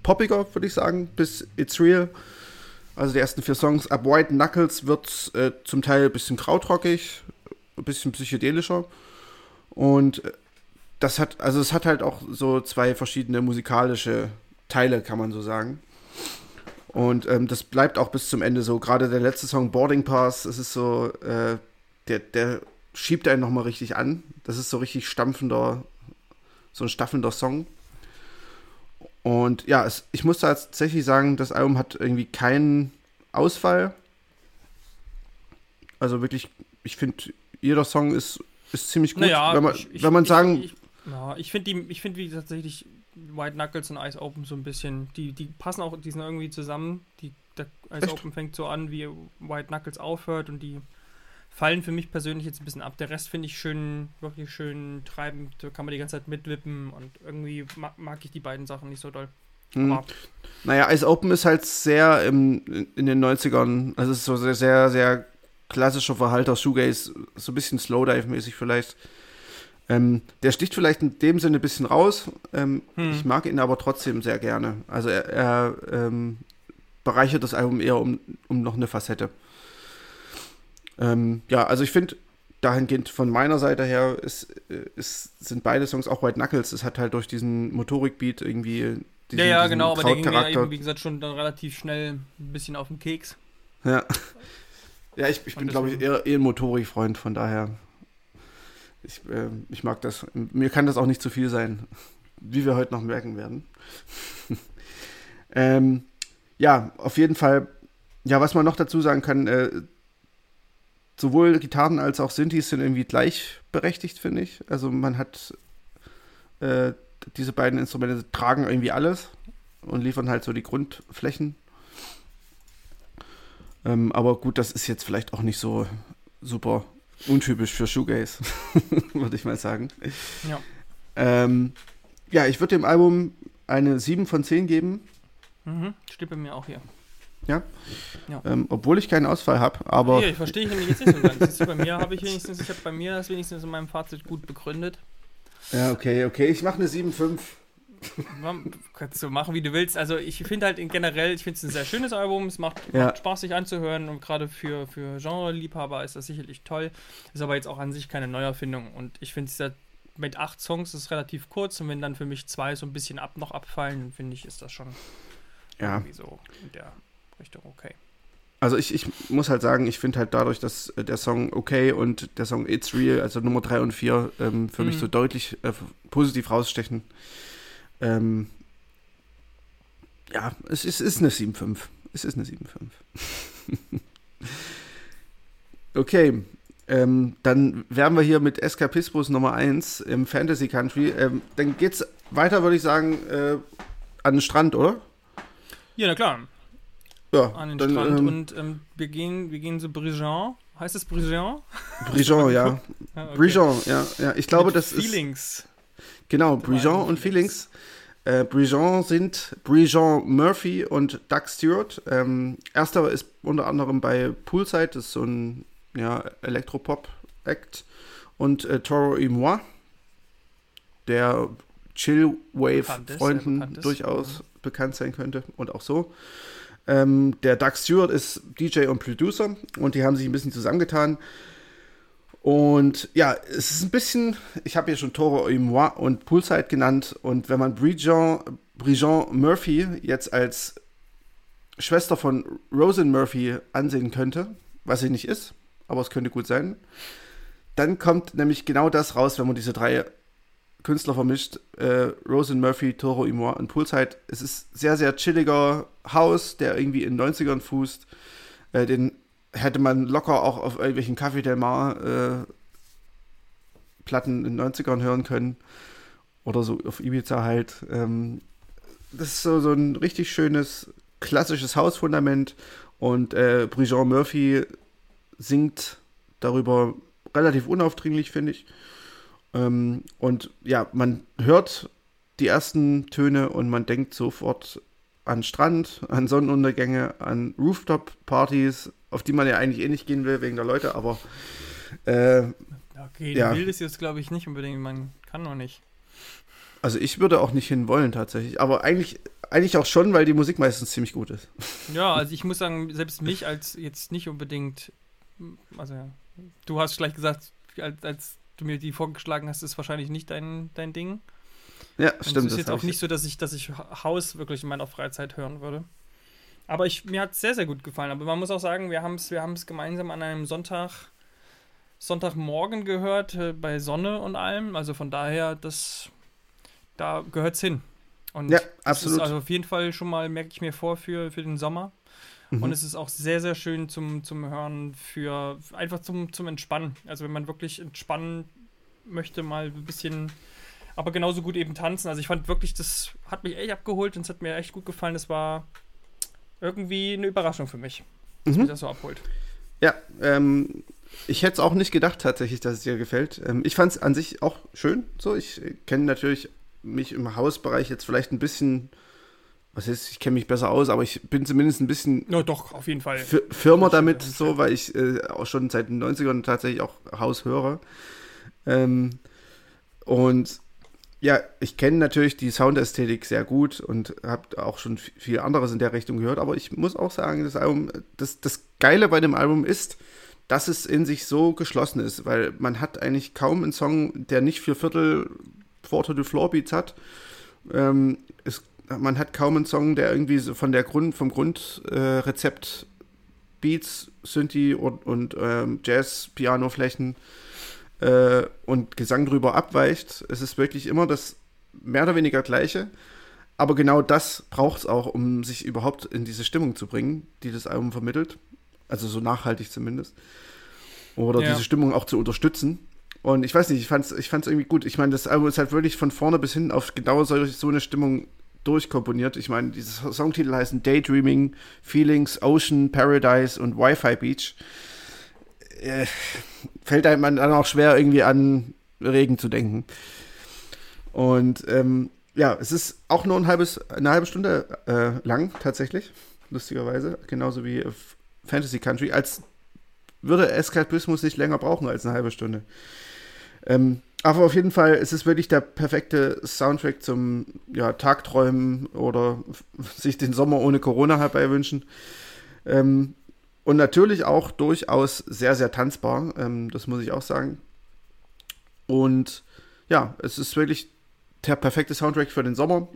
poppiger, würde ich sagen, bis It's Real. Also die ersten vier Songs. Ab White Knuckles wird äh, zum Teil ein bisschen krautrockig, ein bisschen psychedelischer. Und äh, das hat, also es hat halt auch so zwei verschiedene musikalische Teile, kann man so sagen. Und ähm, das bleibt auch bis zum Ende so. Gerade der letzte Song, Boarding Pass, das ist so, äh, der, der schiebt einen nochmal richtig an. Das ist so richtig stampfender, so ein staffelnder Song. Und ja, es, ich muss tatsächlich sagen, das Album hat irgendwie keinen Ausfall. Also wirklich, ich finde, jeder Song ist, ist ziemlich gut. Naja, wenn man, ich- wenn man ich- sagen, Ich, ja, ich finde die, ich finde wie tatsächlich White Knuckles und Ice Open so ein bisschen, die, die passen auch, die sind irgendwie zusammen. Die, der Ice Echt? Open fängt so an, wie White Knuckles aufhört und die fallen für mich persönlich jetzt ein bisschen ab. Der Rest finde ich schön, wirklich schön treibend. Da kann man die ganze Zeit mitwippen und irgendwie mag, mag ich die beiden Sachen nicht so doll. hm, Naja, Ice Open ist halt sehr im, in den 90ern, also es ist so sehr, sehr, sehr klassischer Verhalter Shoegaze, so ein bisschen Slowdive-mäßig vielleicht. Ähm, der sticht vielleicht in dem Sinne ein bisschen raus. Ähm, Hm. Ich mag ihn aber trotzdem sehr gerne. Also er, er ähm, bereichert das Album eher um, um noch eine Facette. Ähm, ja, also ich finde, dahingehend von meiner Seite her ist, ist, sind beide Songs auch White Knuckles. Es hat halt durch diesen Motorikbeat irgendwie diesen, ja, ja, genau, aber der ging Krautcharakter. eben, wie gesagt, schon dann relativ schnell ein bisschen auf den Keks. Ja. *laughs* Ja, ich, ich bin, glaube ich, eher, eher ein Motorikfreund, von daher. Ich, äh, ich mag das. Mir kann das auch nicht zu viel sein, wie wir heute noch merken werden. *laughs* ähm, ja, auf jeden Fall. Ja, was man noch dazu sagen kann, äh, sowohl Gitarren als auch Synthes sind irgendwie gleichberechtigt, finde ich. Also man hat äh, diese beiden Instrumente tragen irgendwie alles und liefern halt so die Grundflächen. Ähm, aber gut, das ist jetzt vielleicht auch nicht so super untypisch für Shoegaze, *laughs* würde ich mal sagen. Ja. Ähm, ja, ich würde dem Album eine 7 von 10 geben, Mhm. Steht bei mir auch hier. ähm, obwohl ich keinen Ausfall habe. Aber Hier, ich verstehe ich nämlich jetzt nicht so ganz. Du, bei mir habe ich wenigstens, ich habe bei mir das wenigstens in meinem Fazit gut begründet. ja, okay, okay, ich mache eine 7,5. Man- Kannst du machen, wie du willst. Also ich finde halt in generell, ich finde es ein sehr schönes Album. Es macht, Ja. macht Spaß, sich anzuhören und gerade für, für Genre-Liebhaber ist das sicherlich toll. Ist aber jetzt auch an sich keine Neuerfindung. Und ich finde es mit acht Songs ist relativ kurz und wenn dann für mich zwei so ein bisschen ab noch abfallen, finde ich, ist das schon Ja, irgendwie so in der Richtung okay. Also ich, ich muss halt sagen, ich finde halt dadurch, dass äh, der Song Okay und der Song It's Real, also Nummer 3 und 4, ähm, für mhm. mich so deutlich äh, positiv rausstechen. Ähm, ja, es ist, ist eine 7,5. Es ist eine 7,5. *laughs* okay, ähm, dann wären wir hier mit Eskapismus Nummer 1 im Fantasy Country. Ähm, dann geht's weiter, würde ich sagen, äh, an den Strand, oder? Ja, na klar. Ja, an den dann, Strand ähm, und ähm, wir, gehen, wir gehen so Bridgeon. Heißt es Bridgeon? Bridgeon, ja. *laughs* ja okay. Bridgeon, ja, ja. Ich glaube, Mit das Feelings. ist. Feelings. Genau, Bridgeon und Feelings. Äh, Bridgeon sind Bridgeon Murphy und Doug Stewart. Ähm, erster ist unter anderem bei Poolside, das ist so ein ja, Elektropop-Act. Und äh, Toro et moi, der Chillwave-Freunden durchaus mhm. bekannt sein könnte und auch so. Ähm, der Doug Stewart ist DJ und Producer und die haben sich ein bisschen zusammengetan. Und ja, es ist ein bisschen, ich habe hier schon Toro et moi und Poolside genannt. Und wenn man Bridget, Murphy jetzt als Schwester von Rosen Murphy ansehen könnte, was sie nicht ist, aber es könnte gut sein, dann kommt nämlich genau das raus, wenn man diese drei Künstler vermischt. Äh, Rosen Murphy, Toro Imoa und Poolside. Es ist sehr, sehr chilliger House, der irgendwie in den 90ern fußt. Äh, den hätte man locker auch auf irgendwelchen Café Del Mar äh, Platten in den 90ern hören können. Oder so auf Ibiza halt. Ähm, das ist so, so ein richtig schönes, klassisches Hausfundament. Und äh, Bridget Murphy singt darüber relativ unaufdringlich, finde ich. Ähm, und ja, man hört die ersten Töne und man denkt sofort an Strand, an Sonnenuntergänge, an Rooftop-Partys, auf die man ja eigentlich eh nicht gehen will wegen der Leute, aber äh, okay, ja. will es jetzt glaube ich nicht unbedingt, man kann noch nicht. Also ich würde auch nicht hinwollen tatsächlich, aber eigentlich, eigentlich auch schon, weil die Musik meistens ziemlich gut ist. *laughs* Ja, also ich muss sagen, selbst mich als jetzt nicht unbedingt, also du hast gleich gesagt, als, als du mir die vorgeschlagen hast, ist wahrscheinlich nicht dein, dein Ding. Ja, Und stimmt. Es ist jetzt auch nicht so, dass ich, dass ich Haus wirklich in meiner Freizeit hören würde. Aber ich, mir hat es sehr, sehr gut gefallen. Aber man muss auch sagen, wir haben es wir gemeinsam an einem Sonntag, Sonntagmorgen gehört, äh, bei Sonne und allem. Also von daher, das, da gehört es hin. Und ja, absolut. also auf jeden Fall schon mal, merke ich mir vor, für, für den Sommer. Mhm. Und es ist auch sehr, sehr schön zum, zum Hören, für einfach zum, zum Entspannen. Also wenn man wirklich entspannen möchte, mal ein bisschen, aber genauso gut eben tanzen. Also ich fand wirklich, das hat mich echt abgeholt und es hat mir echt gut gefallen. Das war irgendwie eine Überraschung für mich, dass mhm. mich das so abholt. Ja, ähm, ich hätte es auch nicht gedacht tatsächlich, dass es dir gefällt. Ähm, ich fand es an sich auch schön. So, ich kenne natürlich mich im Hausbereich jetzt vielleicht ein bisschen was heißt, ich kenne mich besser aus, aber ich bin zumindest ein bisschen. Ja, doch, auf jeden Fall. Firma damit, so, weil ich äh, auch schon seit den 90ern tatsächlich auch Haus höre. Ähm, und ja, ich kenne natürlich die Soundästhetik sehr gut und habe auch schon viel anderes in der Richtung gehört, aber ich muss auch sagen, das Album, das, das Geile bei dem Album ist, dass es in sich so geschlossen ist, weil man hat eigentlich kaum einen Song, der nicht vier Viertel Four to Floor Beats hat. Ähm, es man hat kaum einen Song, der irgendwie so von der Grund, vom Grundrezept äh, Beats, Synthi und, und ähm, Jazz, Piano-Flächen äh, und Gesang drüber abweicht. Es ist wirklich immer das mehr oder weniger gleiche. Aber genau das braucht es auch, um sich überhaupt in diese Stimmung zu bringen, die das Album vermittelt. Also so nachhaltig zumindest. Oder ja. diese Stimmung auch zu unterstützen. Und ich weiß nicht, ich fand es ich fand's irgendwie gut. Ich meine, das Album ist halt wirklich von vorne bis hin auf genau solche, so eine Stimmung durchkomponiert. Ich meine, diese Songtitel heißen Daydreaming, Feelings, Ocean, Paradise und Wi-Fi Beach. Äh, fällt einem dann auch schwer, irgendwie an Regen zu denken. Und ähm, ja, es ist auch nur ein halbes, eine halbe Stunde äh, lang, tatsächlich. Lustigerweise. Genauso wie Fantasy Country. Als würde Eskapismus nicht länger brauchen als eine halbe Stunde. Ähm, aber auf jeden Fall es ist es wirklich der perfekte Soundtrack zum ja, Tagträumen oder *laughs* sich den Sommer ohne Corona herbeiwünschen. Ähm, und natürlich auch durchaus sehr, sehr tanzbar, ähm, das muss ich auch sagen. Und ja, es ist wirklich der perfekte Soundtrack für den Sommer.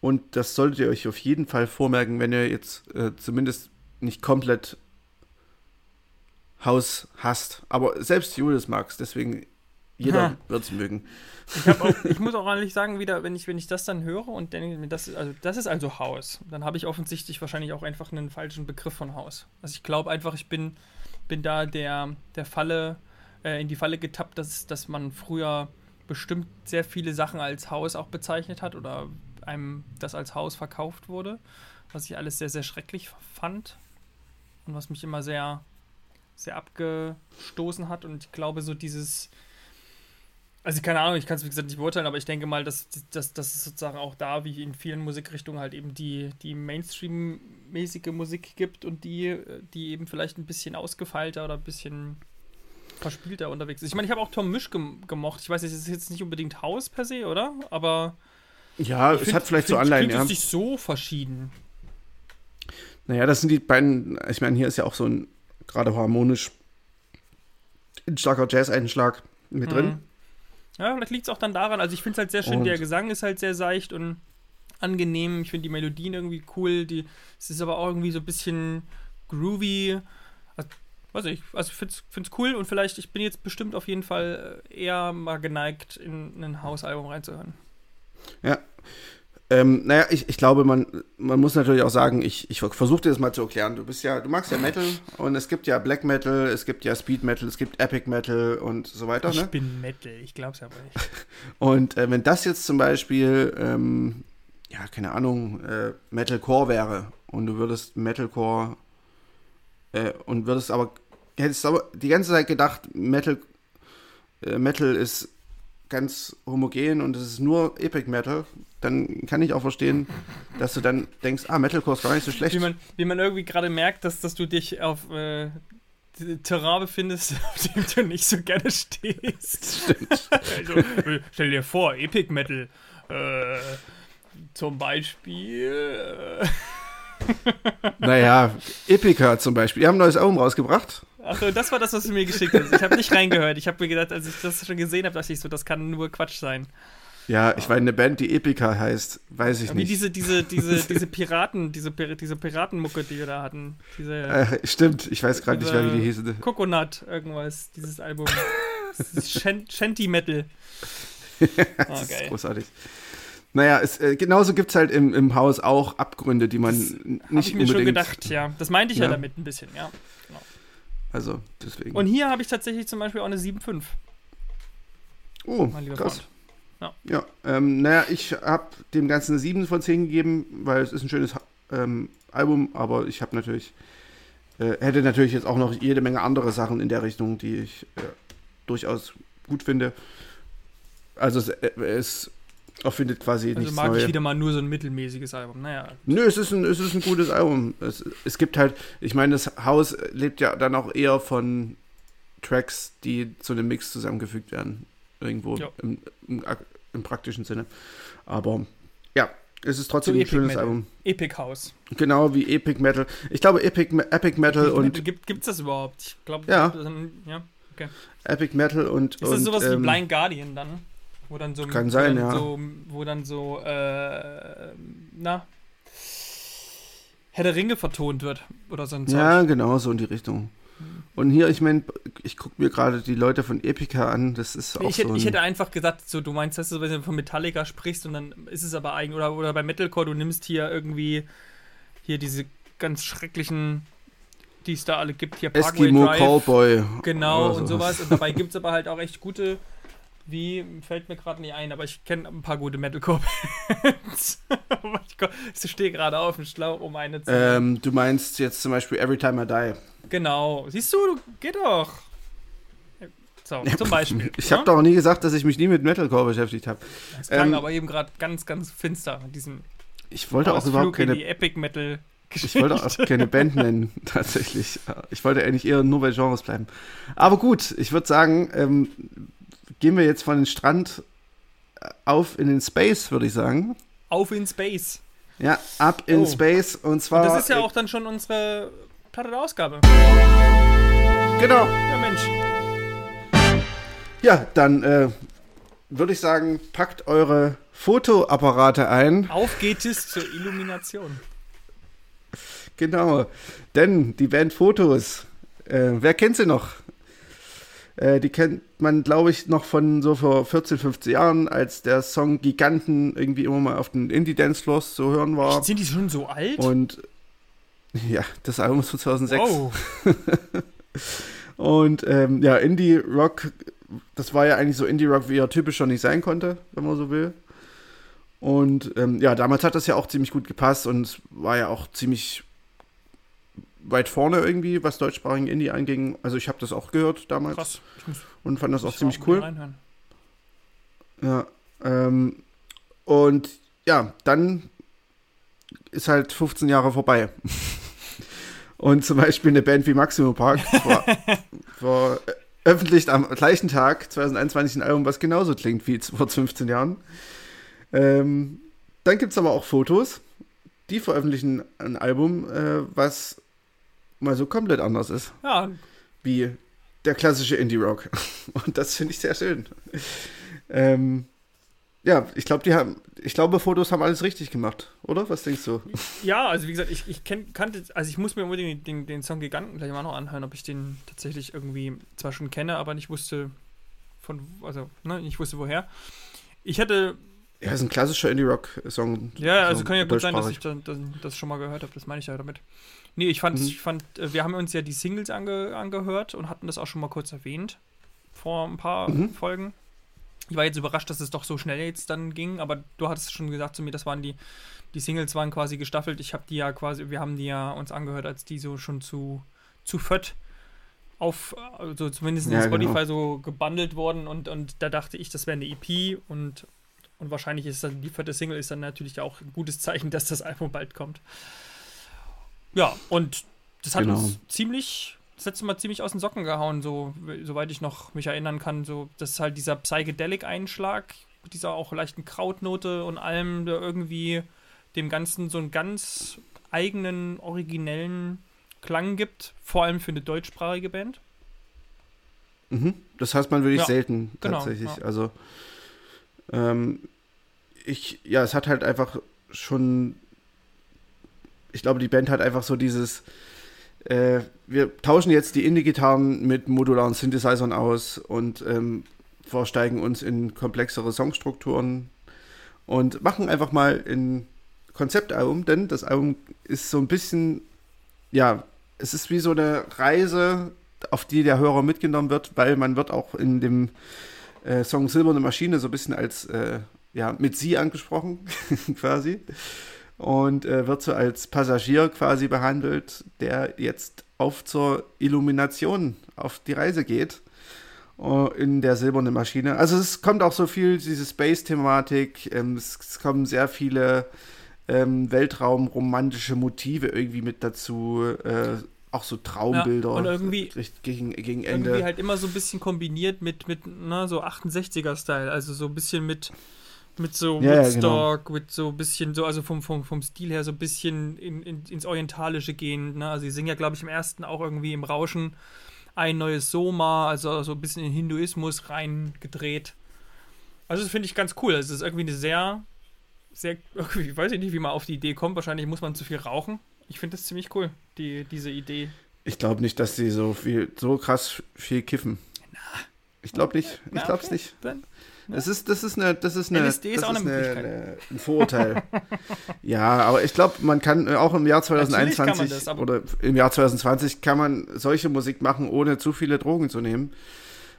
Und das solltet ihr euch auf jeden Fall vormerken, wenn ihr jetzt äh, zumindest nicht komplett Haus hasst. Aber selbst Julius mag es, deswegen jeder wird es mögen. Ich, auch, ich, *laughs* muss auch ehrlich sagen, wieder, wenn ich, wenn ich das dann höre und denke, das, also, das ist also Haus, dann habe ich offensichtlich wahrscheinlich auch einfach einen falschen Begriff von Haus. Also ich glaube einfach, ich bin, bin da der, der Falle, äh, in die Falle getappt, dass, dass man früher bestimmt sehr viele Sachen als Haus auch bezeichnet hat oder einem das als Haus verkauft wurde, was ich alles sehr, sehr schrecklich fand und was mich immer sehr, sehr abgestoßen hat. Und ich glaube, so dieses, also keine Ahnung, ich kann es wie gesagt nicht beurteilen, aber ich denke mal, dass, dass, dass es sozusagen auch da, wie in vielen Musikrichtungen, halt eben die, die Mainstream-mäßige Musik gibt und die, die eben vielleicht ein bisschen ausgefeilter oder ein bisschen verspielter unterwegs ist. Ich meine, ich habe auch Tom Misch gemocht. Ich weiß, es ist jetzt nicht unbedingt Haus per se, oder? Aber ja, es find, hat vielleicht so Anleihen. Es ist nicht so verschieden. Naja, das sind die beiden. Ich meine, hier ist ja auch so ein gerade harmonisch ein starker Jazz-Einschlag mit drin. Ja, vielleicht liegt es auch dann daran. Also, ich finde es halt sehr schön. Und der Gesang ist halt sehr seicht und angenehm. Ich finde die Melodien irgendwie cool. Die, es ist aber auch irgendwie so ein bisschen groovy. Also, weiß ich, also ich finde es cool und vielleicht, ich bin jetzt bestimmt auf jeden Fall eher mal geneigt, in ein Hausalbum reinzuhören. Ja. Ähm, naja, ich, ich glaube, man, man muss natürlich auch sagen, ich, ich versuche dir das mal zu erklären. Du bist ja, du magst ja Metal und es gibt ja Black Metal, es gibt ja Speed Metal, es gibt Epic Metal und so weiter. Ich ne? bin Metal, ich glaub's aber nicht. *laughs* Und äh, wenn das jetzt zum Beispiel, ähm, ja, keine Ahnung, äh, Metalcore wäre und du würdest Metalcore äh, und würdest aber, hättest aber die ganze Zeit gedacht, Metal, äh, Metal ist ganz homogen und es ist nur Epic Metal, dann kann ich auch verstehen, dass du dann denkst, ah, Metalcore ist gar nicht so schlecht. Wie man, wie man irgendwie gerade merkt, dass, dass du dich auf äh, Terrain befindest, *laughs* auf dem du nicht so gerne stehst. Stimmt. *laughs* also, stell dir vor, Epic Metal. Äh, zum Beispiel. Äh. Naja, Epica zum Beispiel. Die haben ein neues Album rausgebracht. Achso, das war das, was du mir geschickt hast. Ich habe nicht reingehört. Ich habe mir gedacht, als ich das schon gesehen habe, dachte ich so, das kann nur Quatsch sein. Ja, ich meine, eine Band, die Epica heißt, weiß ich Wie nicht. Wie diese, diese, diese, diese Piraten, diese, diese Piratenmucke, die wir da hatten. Diese, äh, stimmt, ich weiß gerade nicht mehr, wie die hießen. Coconut, irgendwas, dieses Album. Shanty *laughs* Metal. das oh, ist *laughs* großartig. Naja, es, äh, genauso gibt es halt im, im Haus auch Abgründe, die man das nicht ich mir schon gedacht, ja. Das meinte ich ja, ja damit ein bisschen, ja. Genau. Also, deswegen. Und hier habe ich tatsächlich zum Beispiel auch eine 7,5. Oh, krass. Freund. Ja, ja ähm, naja, ich habe dem Ganzen eine 7 von 10 gegeben, weil es ist ein schönes ähm, Album, aber ich habe natürlich, äh, hätte natürlich jetzt auch noch jede Menge andere Sachen in der Richtung, die ich äh, durchaus gut finde. Also es, äh, es erfindet quasi also nichts mag Neues. ich wieder mal nur so ein mittelmäßiges Album. Naja. Nö, es ist ein, es ist ein gutes Album. Es, es gibt halt, ich meine, das Haus lebt ja dann auch eher von Tracks, die zu einem Mix zusammengefügt werden. Irgendwo im, im, im, praktischen Sinne. Aber ja, es ist trotzdem so ein schönes Metal. Album. Epic House. Genau, wie Epic Metal. Ich glaube, Epic, Epic Metal Epic und. Metal, gibt es das überhaupt? Ich glaube, ja. ja. Okay. Epic Metal und. Ist das und, sowas ähm, wie Blind Guardian dann? Wo dann so. Kann sein, ja. So, wo dann so. Äh, na. Herr der Ringe vertont wird. Oder so ein Zeug. Ja, genau, so in die Richtung. Und hier, ich meine, ich gucke mir gerade die Leute von Epica an, das ist auch ich, so hätte, ich hätte einfach gesagt, so, du meinst, dass du wenn du von Metallica sprichst und dann ist es aber eigentlich, oder, oder bei Metalcore, du nimmst hier irgendwie hier diese ganz schrecklichen, die es da alle gibt, hier Parkway Eskimo Drive, Callboy. Genau, und sowas. Und dabei *laughs* gibt es aber halt auch echt gute, wie, fällt mir gerade nicht ein, aber ich kenne ein paar gute Metalcore-Bands. *laughs* oh ich stehe gerade auf dem Schlauch, um eine zu. Ähm, du meinst jetzt zum Beispiel Every Time I Die. Genau. Siehst du, geht doch. So, zum Beispiel. ich habe ne? doch nie gesagt, dass ich mich nie mit Metalcore beschäftigt habe. Das klang ähm, aber eben gerade ganz, ganz finster mit diesem. Ich wollte auch überhaupt keine. Die Epic Metal ich wollte auch keine Band nennen, *laughs* tatsächlich. Ich wollte eigentlich eher nur bei Genres bleiben. Aber gut, ich würde sagen, ähm, gehen wir jetzt von den Strand auf in den Space, würde ich sagen. Auf in Space. Ja, ab in oh. Space. Und zwar. Und das ist ja auch dann schon unsere Platte der Ausgabe. Genau. Ja, Mensch. Ja, dann äh, würde ich sagen, packt eure Fotoapparate ein. Auf geht es zur Illumination. genau. Denn die Band Fotos, äh, wer kennt sie noch? Äh, die kennt man, glaube ich, noch von so vor 14, 15 Jahren, als der Song Giganten irgendwie immer mal auf den Indie-Dance-Floors zu hören war. Sind die schon so alt? Und ja, das Album ist von 2006. wow. *laughs* Und ähm, ja, Indie-Rock, das war ja eigentlich so Indie-Rock, wie er typischer nicht sein konnte, wenn man so will. Und ähm, ja, damals hat das ja auch ziemlich gut gepasst und war ja auch ziemlich weit vorne irgendwie, was deutschsprachigen Indie anging. Also ich habe das auch gehört damals Krass. Und fand das auch ich ziemlich mal cool. reinhören. Ja, ähm, und ja, dann ist halt 15 Jahre vorbei. *laughs* und zum Beispiel eine Band wie Maximum Park vor, *laughs* vor, äh, öffentlicht am gleichen Tag 2021 ein Album, was genauso klingt wie vor 15 Jahren. Ähm, dann gibt es aber auch Fotos, die veröffentlichen ein Album, äh, was mal so komplett anders ist Ja, wie der klassische Indie-Rock. *laughs* Und das finde ich sehr schön. Ähm, ja, ich glaube, die haben, ich glaube, Fotos haben alles richtig gemacht, oder? Was denkst du? Ja, also wie gesagt, ich, ich kenn, kannte, also ich muss mir unbedingt den, den Song Giganten gleich mal noch anhören, ob ich den tatsächlich irgendwie zwar schon kenne, aber nicht wusste von, also, ne, nicht wusste woher. Ich hätte, Ja, ist ein klassischer Indie-Rock-Song. ja, also so kann ja gut sein, dass ich dann, das, das schon mal gehört habe, das meine ich ja damit. Nee, ich fand, Mhm. ich fand, äh, wir haben uns ja die Singles ange, angehört und hatten das auch schon mal kurz erwähnt vor ein paar Mhm. Folgen. Ich war jetzt überrascht, dass es doch so schnell jetzt dann ging, aber du hattest schon gesagt zu mir, das waren die, die Singles waren quasi gestaffelt. Ich habe die ja quasi, wir haben die ja uns angehört, als die so schon zu, zu fett auf, also zumindest in Ja, Spotify genau. so gebundelt worden und, und da dachte ich, das wäre eine EP und, und wahrscheinlich ist dann die vierte Single ist dann natürlich auch ein gutes Zeichen, dass das Album bald kommt. Ja, und das hat Genau. uns ziemlich, das letzte Mal ziemlich aus den Socken gehauen, so, soweit ich noch mich erinnern kann. So, das ist halt dieser Psychedelic-Einschlag, mit dieser auch leichten Krautnote und allem, der irgendwie dem Ganzen so einen ganz eigenen, originellen Klang gibt, vor allem für eine deutschsprachige Band. Mhm. Das heißt man wirklich Ja, selten genau, tatsächlich. ja. Also ähm, ich, ja, es hat halt einfach schon, ich glaube, die Band hat einfach so dieses, äh, wir tauschen jetzt die Indie-Gitarren mit modularen Synthesizern aus und ähm, versteigen uns in komplexere Songstrukturen und machen einfach mal ein Konzeptalbum, denn das Album ist so ein bisschen, ja, es ist wie so eine Reise, auf die der Hörer mitgenommen wird, weil man wird auch in dem äh, Song Silberne Maschine so ein bisschen als, äh, ja, mit sie angesprochen, *laughs* quasi. Und äh, wird so als Passagier quasi behandelt, der jetzt auf zur Illumination auf die Reise geht äh, in der silbernen Maschine. Also es kommt auch so viel diese Space-Thematik, ähm, es, es kommen sehr viele ähm, Weltraumromantische Motive irgendwie mit dazu, äh, auch so Traumbilder Ja, und irgendwie- gegen, gegen Ende. Irgendwie halt immer so ein bisschen kombiniert mit, mit ne, so 68er-Style, also so ein bisschen mit, mit so Ja, ja, Woodstock, mit so ein bisschen so, also vom, vom, vom Stil her so ein bisschen in, in, ins Orientalische gehen. Ne? Also sie singen ja, glaube ich, im ersten auch irgendwie im Rauschen ein neues Soma, also so ein bisschen in Hinduismus reingedreht. Also das finde ich ganz cool. Also es ist irgendwie eine sehr, sehr, *laughs* irgendwie, ich weiß nicht, wie man auf die Idee kommt. Wahrscheinlich muss man zu viel rauchen. Ich finde das ziemlich cool, die, diese Idee. Ich glaube nicht, dass sie so viel, so krass viel kiffen. Ich glaube nicht. Ich Na, glaube es okay. nicht. Dann, Das ist, das ist eine, das ist eine, LSD ist das auch eine eine, Möglichkeit. eine, ein Vorurteil. ja, aber ich glaube, man kann äh, auch im Jahr Natürlich kann man 2021 das, oder im Jahr 2020 kann man solche Musik machen, ohne zu viele Drogen zu nehmen.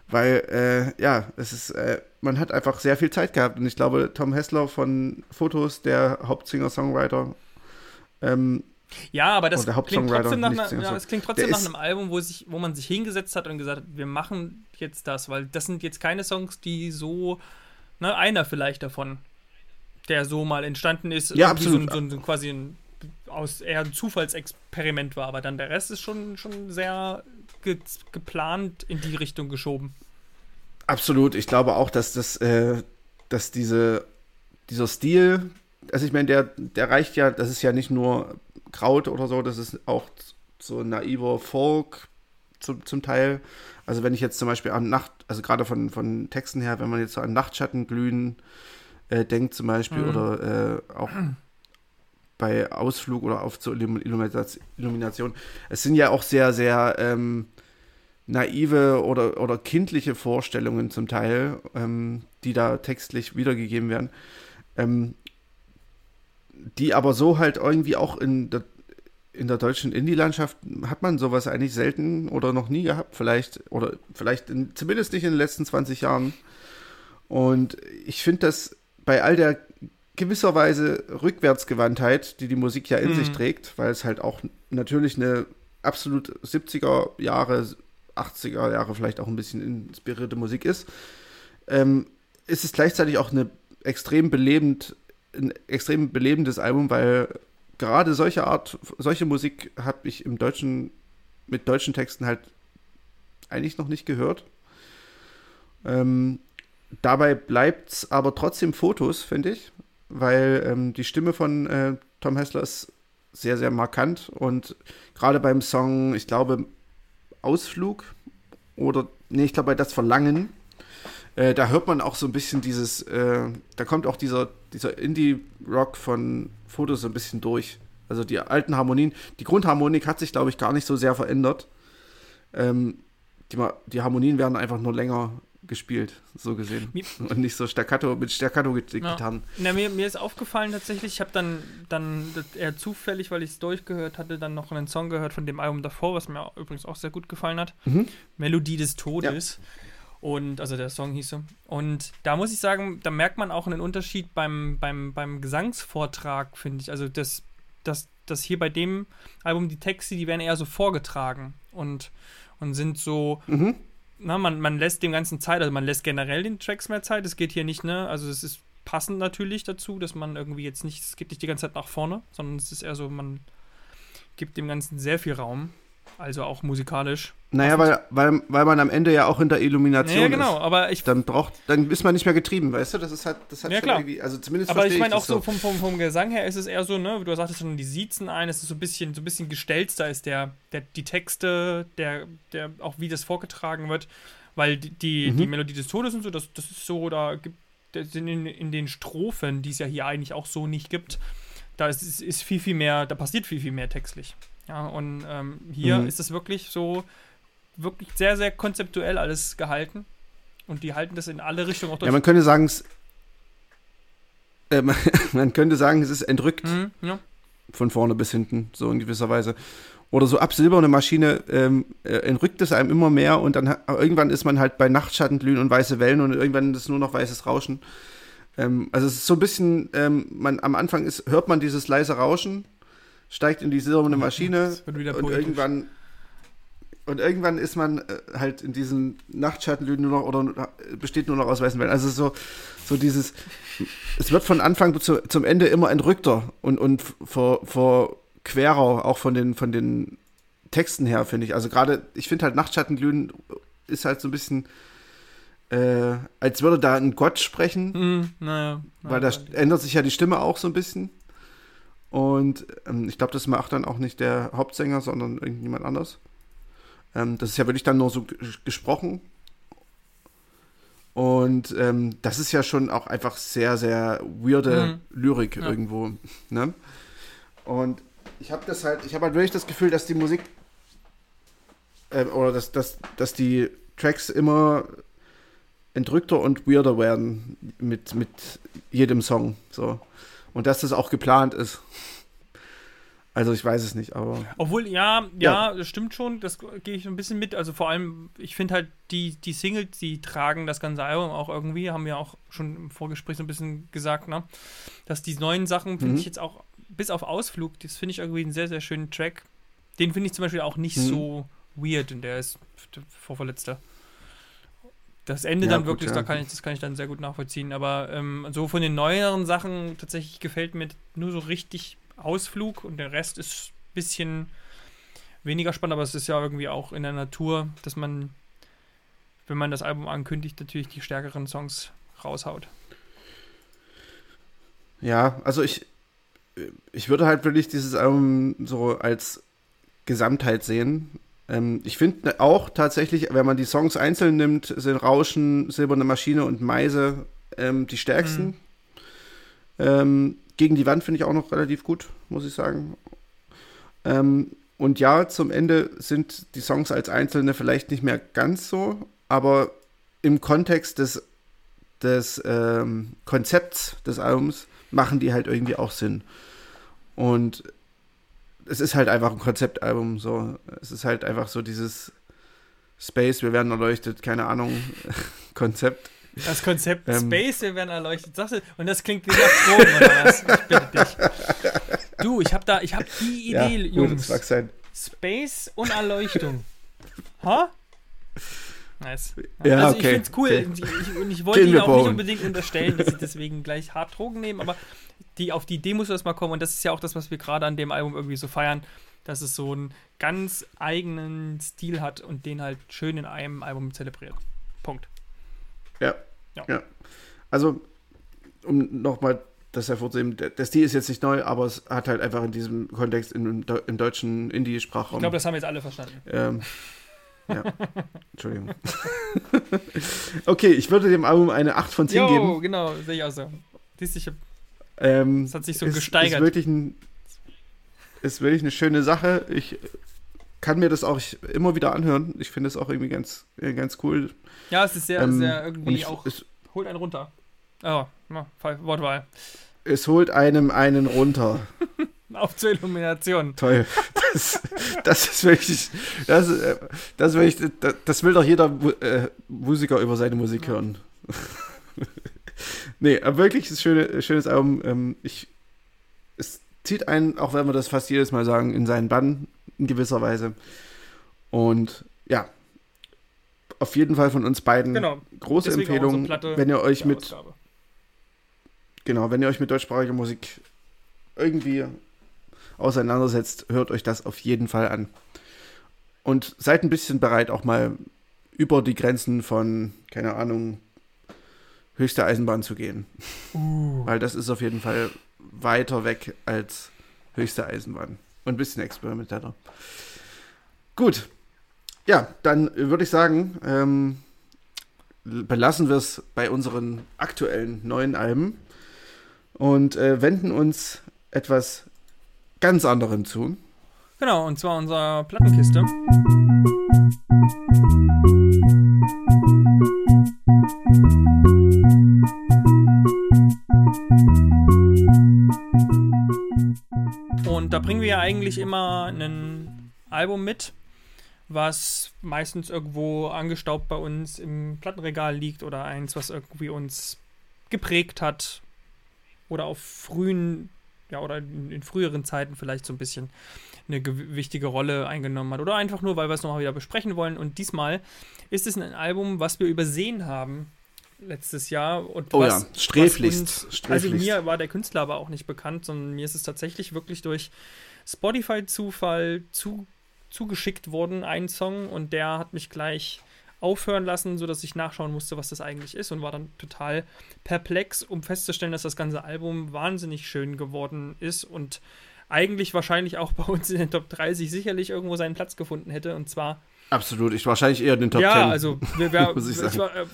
Weil, äh, ja, es ist, äh, man hat einfach sehr viel Zeit gehabt. Und ich glaube, Tom Hessler von Fotos, der Hauptsinger-Songwriter, ähm, Ja, aber das klingt trotzdem nach, einer, ja, so. es klingt trotzdem nach einem Album, wo, sich, wo man sich hingesetzt hat und gesagt hat, wir machen jetzt das, weil das sind jetzt keine Songs, die so, ne, einer vielleicht davon, der so mal entstanden ist, Ja, absolut. So, ein, so ein quasi ein, aus eher ein Zufallsexperiment war, aber dann der Rest ist schon, schon sehr ge geplant in die Richtung geschoben. Absolut. Ich glaube auch, dass das, äh, dass diese, dieser Stil, also ich meine, der, der reicht ja, das ist ja nicht nur Kraut oder so, das ist auch so naiver Folk zum, zum Teil. Also wenn ich jetzt zum Beispiel an Nacht, also gerade von, von Texten her, wenn man jetzt so an Nachtschattenglühen äh, denkt zum Beispiel Mhm. oder äh, auch bei Ausflug oder auf zur Illumination. Es sind ja auch sehr, sehr ähm, naive oder, oder kindliche Vorstellungen zum Teil, ähm, die da textlich wiedergegeben werden. Ähm, die aber so halt irgendwie auch in der, in der deutschen Indie-Landschaft hat man sowas eigentlich selten oder noch nie gehabt, vielleicht, oder vielleicht in, zumindest nicht in den letzten 20 Jahren. Und ich finde das bei all der gewisserweise Rückwärtsgewandtheit, die die Musik ja in mhm. sich trägt, weil es halt auch natürlich eine absolut 70er Jahre, 80er Jahre vielleicht auch ein bisschen inspirierte Musik ist, ähm, ist es gleichzeitig auch eine extrem belebend, ein extrem belebendes Album, weil gerade solche Art, solche Musik habe ich im Deutschen, mit deutschen Texten halt eigentlich noch nicht gehört. Ähm, dabei bleibt es aber trotzdem Fotos, finde ich, weil ähm, die Stimme von äh, Tom Hessler ist sehr, sehr markant und gerade beim Song, ich glaube, Ausflug oder, nee, ich glaube, bei Das Verlangen, äh, da hört man auch so ein bisschen dieses, äh, da kommt auch dieser, dieser Indie-Rock von Fotos so ein bisschen durch. Also die alten Harmonien, die Grundharmonik hat sich, glaube ich, gar nicht so sehr verändert. Ähm, die, die Harmonien werden einfach nur länger gespielt, so gesehen. Mir, *laughs* und nicht so staccato mit Staccato-Gitarren. Ja. mir, mir ist aufgefallen tatsächlich, ich habe dann, dann eher zufällig, weil ich es durchgehört hatte, dann noch einen Song gehört von dem Album davor, was mir übrigens auch sehr gut gefallen hat. Mhm. Melodie des Todes. Ja. Und also der Song hieß so. Und da muss ich sagen, da merkt man auch einen Unterschied beim, beim, beim Gesangsvortrag, finde ich. Also das, das, das hier bei dem Album, die Texte, die werden eher so vorgetragen und, und sind so. Mhm na, man, man lässt dem Ganzen Zeit, also man lässt generell den Tracks mehr Zeit. Es geht hier nicht, ne? Also es ist passend natürlich dazu, dass man irgendwie jetzt nicht, es geht nicht die ganze Zeit nach vorne, sondern es ist eher so, man gibt dem Ganzen sehr viel Raum. Also auch musikalisch. Naja, weil, weil, weil man am Ende ja auch in der Illumination ja, genau, ist. aber ich. Dann braucht, dann ist man nicht mehr getrieben, weißt du? Das ist halt, das hat ja, klar. irgendwie, also zumindest Aber ich meine auch so vom, vom, vom Gesang her ist es eher so, ne, du sagtest schon, die Siezen ein, es ist so ein bisschen, so ein bisschen gestelzter ist der, der, die Texte, der, der, auch wie das vorgetragen wird, weil die, die, mhm. die Melodie des Todes und so, das, das ist so, da gibt, in, in den Strophen, die es ja hier eigentlich auch so nicht gibt, da ist, ist viel, viel mehr, da passiert viel, viel mehr textlich. Ja, und ähm, hier mhm. ist es wirklich so, wirklich sehr, sehr konzeptuell alles gehalten. Und die halten das in alle Richtungen auch durch. Ja, man könnte sagen, es, äh, *laughs* man, könnte sagen, es ist entrückt. Mhm, ja. Von vorne bis hinten, so in gewisser Weise. Oder so ab silberne Maschine ähm, äh, entrückt es einem immer mehr und dann irgendwann ist man halt bei Nachtschattenglühen und weiße Wellen und irgendwann ist nur noch weißes Rauschen. Ähm, also es ist so ein bisschen, ähm, man, am Anfang ist, hört man dieses leise Rauschen steigt in die silberne Maschine *laughs* und irgendwann und irgendwann ist man äh, halt in diesen Nachtschattenlüden nur noch oder besteht nur noch aus weißen Wellen. Also so, so dieses, es wird von Anfang zu, zum Ende immer entrückter und, und vor, vor querer, auch von den, von den Texten her, finde ich. Also gerade, ich finde halt Nachtschattenglühen ist halt so ein bisschen, äh, als würde da ein Gott sprechen. Mm, naja, weil da ändert sich ja die Stimme auch so ein bisschen. Und ähm, ich glaube, das macht dann auch nicht der Hauptsänger, sondern irgendjemand anders. Ähm, das ist ja wirklich dann nur so gesprochen. Und ähm, das ist ja schon auch einfach sehr, sehr weirde mhm. Lyrik ja. irgendwo. Ne? Und ich habe das halt, ich habe halt wirklich das Gefühl, dass die Musik äh, oder dass, dass, dass die Tracks immer entrückter und weirder werden mit, mit jedem Song. So. Und dass das auch geplant ist. Also ich weiß es nicht, aber. Obwohl, ja, ja, ja. das stimmt schon, das gehe ich ein bisschen mit. Also vor allem, ich finde halt, die, die Singles, die tragen das ganze Album auch irgendwie, haben wir auch schon im Vorgespräch so ein bisschen gesagt, ne? Dass die neuen Sachen, finde mhm. ich jetzt auch, bis auf Ausflug, das finde ich irgendwie einen sehr, sehr schönen Track. Den finde ich zum Beispiel auch nicht mhm. so weird und der ist der vorverletzter. Das Ende ja, dann wirklich, ja. da kann ich, das kann ich dann sehr gut nachvollziehen. Aber ähm, so von den neueren Sachen tatsächlich gefällt mir nur so richtig Ausflug und der Rest ist ein bisschen weniger spannend, aber es ist ja irgendwie auch in der Natur, dass man, wenn man das Album ankündigt, natürlich die stärkeren Songs raushaut. Ja, also ich, ich würde halt wirklich dieses Album so als Gesamtheit sehen. Ähm, ich finde auch tatsächlich, wenn man die Songs einzeln nimmt, sind Rauschen, Silberne Maschine und Meise ähm, die stärksten. Mhm. Ähm, gegen die Wand finde ich auch noch relativ gut, muss ich sagen. Ähm, und ja, zum Ende sind die Songs als einzelne vielleicht nicht mehr ganz so, aber im Kontext des, des ähm, Konzepts des Albums machen die halt irgendwie auch Sinn. Und es ist halt einfach ein Konzeptalbum, so. Es ist halt einfach so dieses Space, wir werden erleuchtet, keine Ahnung, *laughs* Konzept. Das Konzept ähm, Space, wir werden erleuchtet, sagst du, und das klingt wie nach Drogen oder was? Ich bitte dich. Du, ich hab da, ich hab die Idee, ja, Jungs. Space und Erleuchtung. Ha? Nice. Ja, also okay. ich find's cool. Okay. Ich, und ich wollte Ihnen auch nicht unbedingt unterstellen, dass sie deswegen gleich hart Drogen nehmen, aber die, auf die Idee muss erstmal kommen und das ist ja auch das, was wir gerade an dem Album irgendwie so feiern, dass es so einen ganz eigenen Stil hat und den halt schön in einem Album zelebriert. Punkt. Ja. Ja. ja. Also, um nochmal das hervorzuheben, der, Stil ist jetzt nicht neu, aber es hat halt einfach in diesem Kontext im, im deutschen Indie-Sprachraum. Ich glaube, das haben jetzt alle verstanden. Ähm, ja, Entschuldigung. *laughs* okay, ich würde dem Album eine 8 von 10 jo, geben. genau, sehe ich auch so. Siehst, ich hab, ähm, das hat sich so ist, gesteigert. Ist wirklich, ein, ist wirklich eine schöne Sache. Ich kann mir das auch immer wieder anhören. Ich finde es auch irgendwie ganz, ganz cool. Ja, es ist sehr, ähm, sehr irgendwie ich, auch. Es, holt einen runter. Oh, Wortwahl. Es holt einem einen runter. *laughs* Auf zur Illumination. Toll. Das, das ist wirklich. Das, äh, das, wirklich, das, das will doch jeder äh, Musiker über seine Musik hören. nee, aber wirklich ein schöne, schönes Album. Ähm, ich, es zieht einen, auch wenn wir das fast jedes Mal sagen, in seinen Bann in gewisser Weise. Und ja, auf jeden Fall von uns beiden genau. große Deswegen Empfehlung, wenn ihr euch mit Ausgabe. genau, wenn ihr euch mit deutschsprachiger Musik irgendwie auseinandersetzt, hört euch das auf jeden Fall an. Und seid ein bisschen bereit, auch mal über die Grenzen von, keine Ahnung, höchste Eisenbahn zu gehen. Uh. Weil das ist auf jeden Fall weiter weg als höchste Eisenbahn. Und ein bisschen experimenteller. Gut. Ja, dann würde ich sagen, ähm, belassen wir es bei unseren aktuellen neuen Alben und äh, wenden uns etwas ganz anderem zu. Genau, und zwar unserer Plattenkiste. Und da bringen wir ja eigentlich immer ein Album mit, was meistens irgendwo angestaubt bei uns im Plattenregal liegt oder eins, was irgendwie uns geprägt hat oder auf frühen ja, oder in, in, früheren Zeiten vielleicht so ein bisschen eine wichtige Rolle eingenommen hat. Oder einfach nur, weil wir es nochmal wieder besprechen wollen. Und diesmal ist es ein Album, was wir übersehen haben letztes Jahr. Und oh was, ja, sträflichst, uns, Also mir war der Künstler aber auch nicht bekannt, sondern mir ist es tatsächlich wirklich durch Spotify-Zufall zu, zugeschickt worden, ein Song. Und der hat mich gleich aufhören lassen, sodass ich nachschauen musste, was das eigentlich ist und war dann total perplex, um festzustellen, dass das ganze Album wahnsinnig schön geworden ist und eigentlich wahrscheinlich auch *laughs* bei uns in den Top 30 sicherlich irgendwo seinen Platz gefunden hätte und zwar Absolut, ich wahrscheinlich eher den Top ja, 10. Ja, also wir, wir, *laughs* ich, ich war, äh,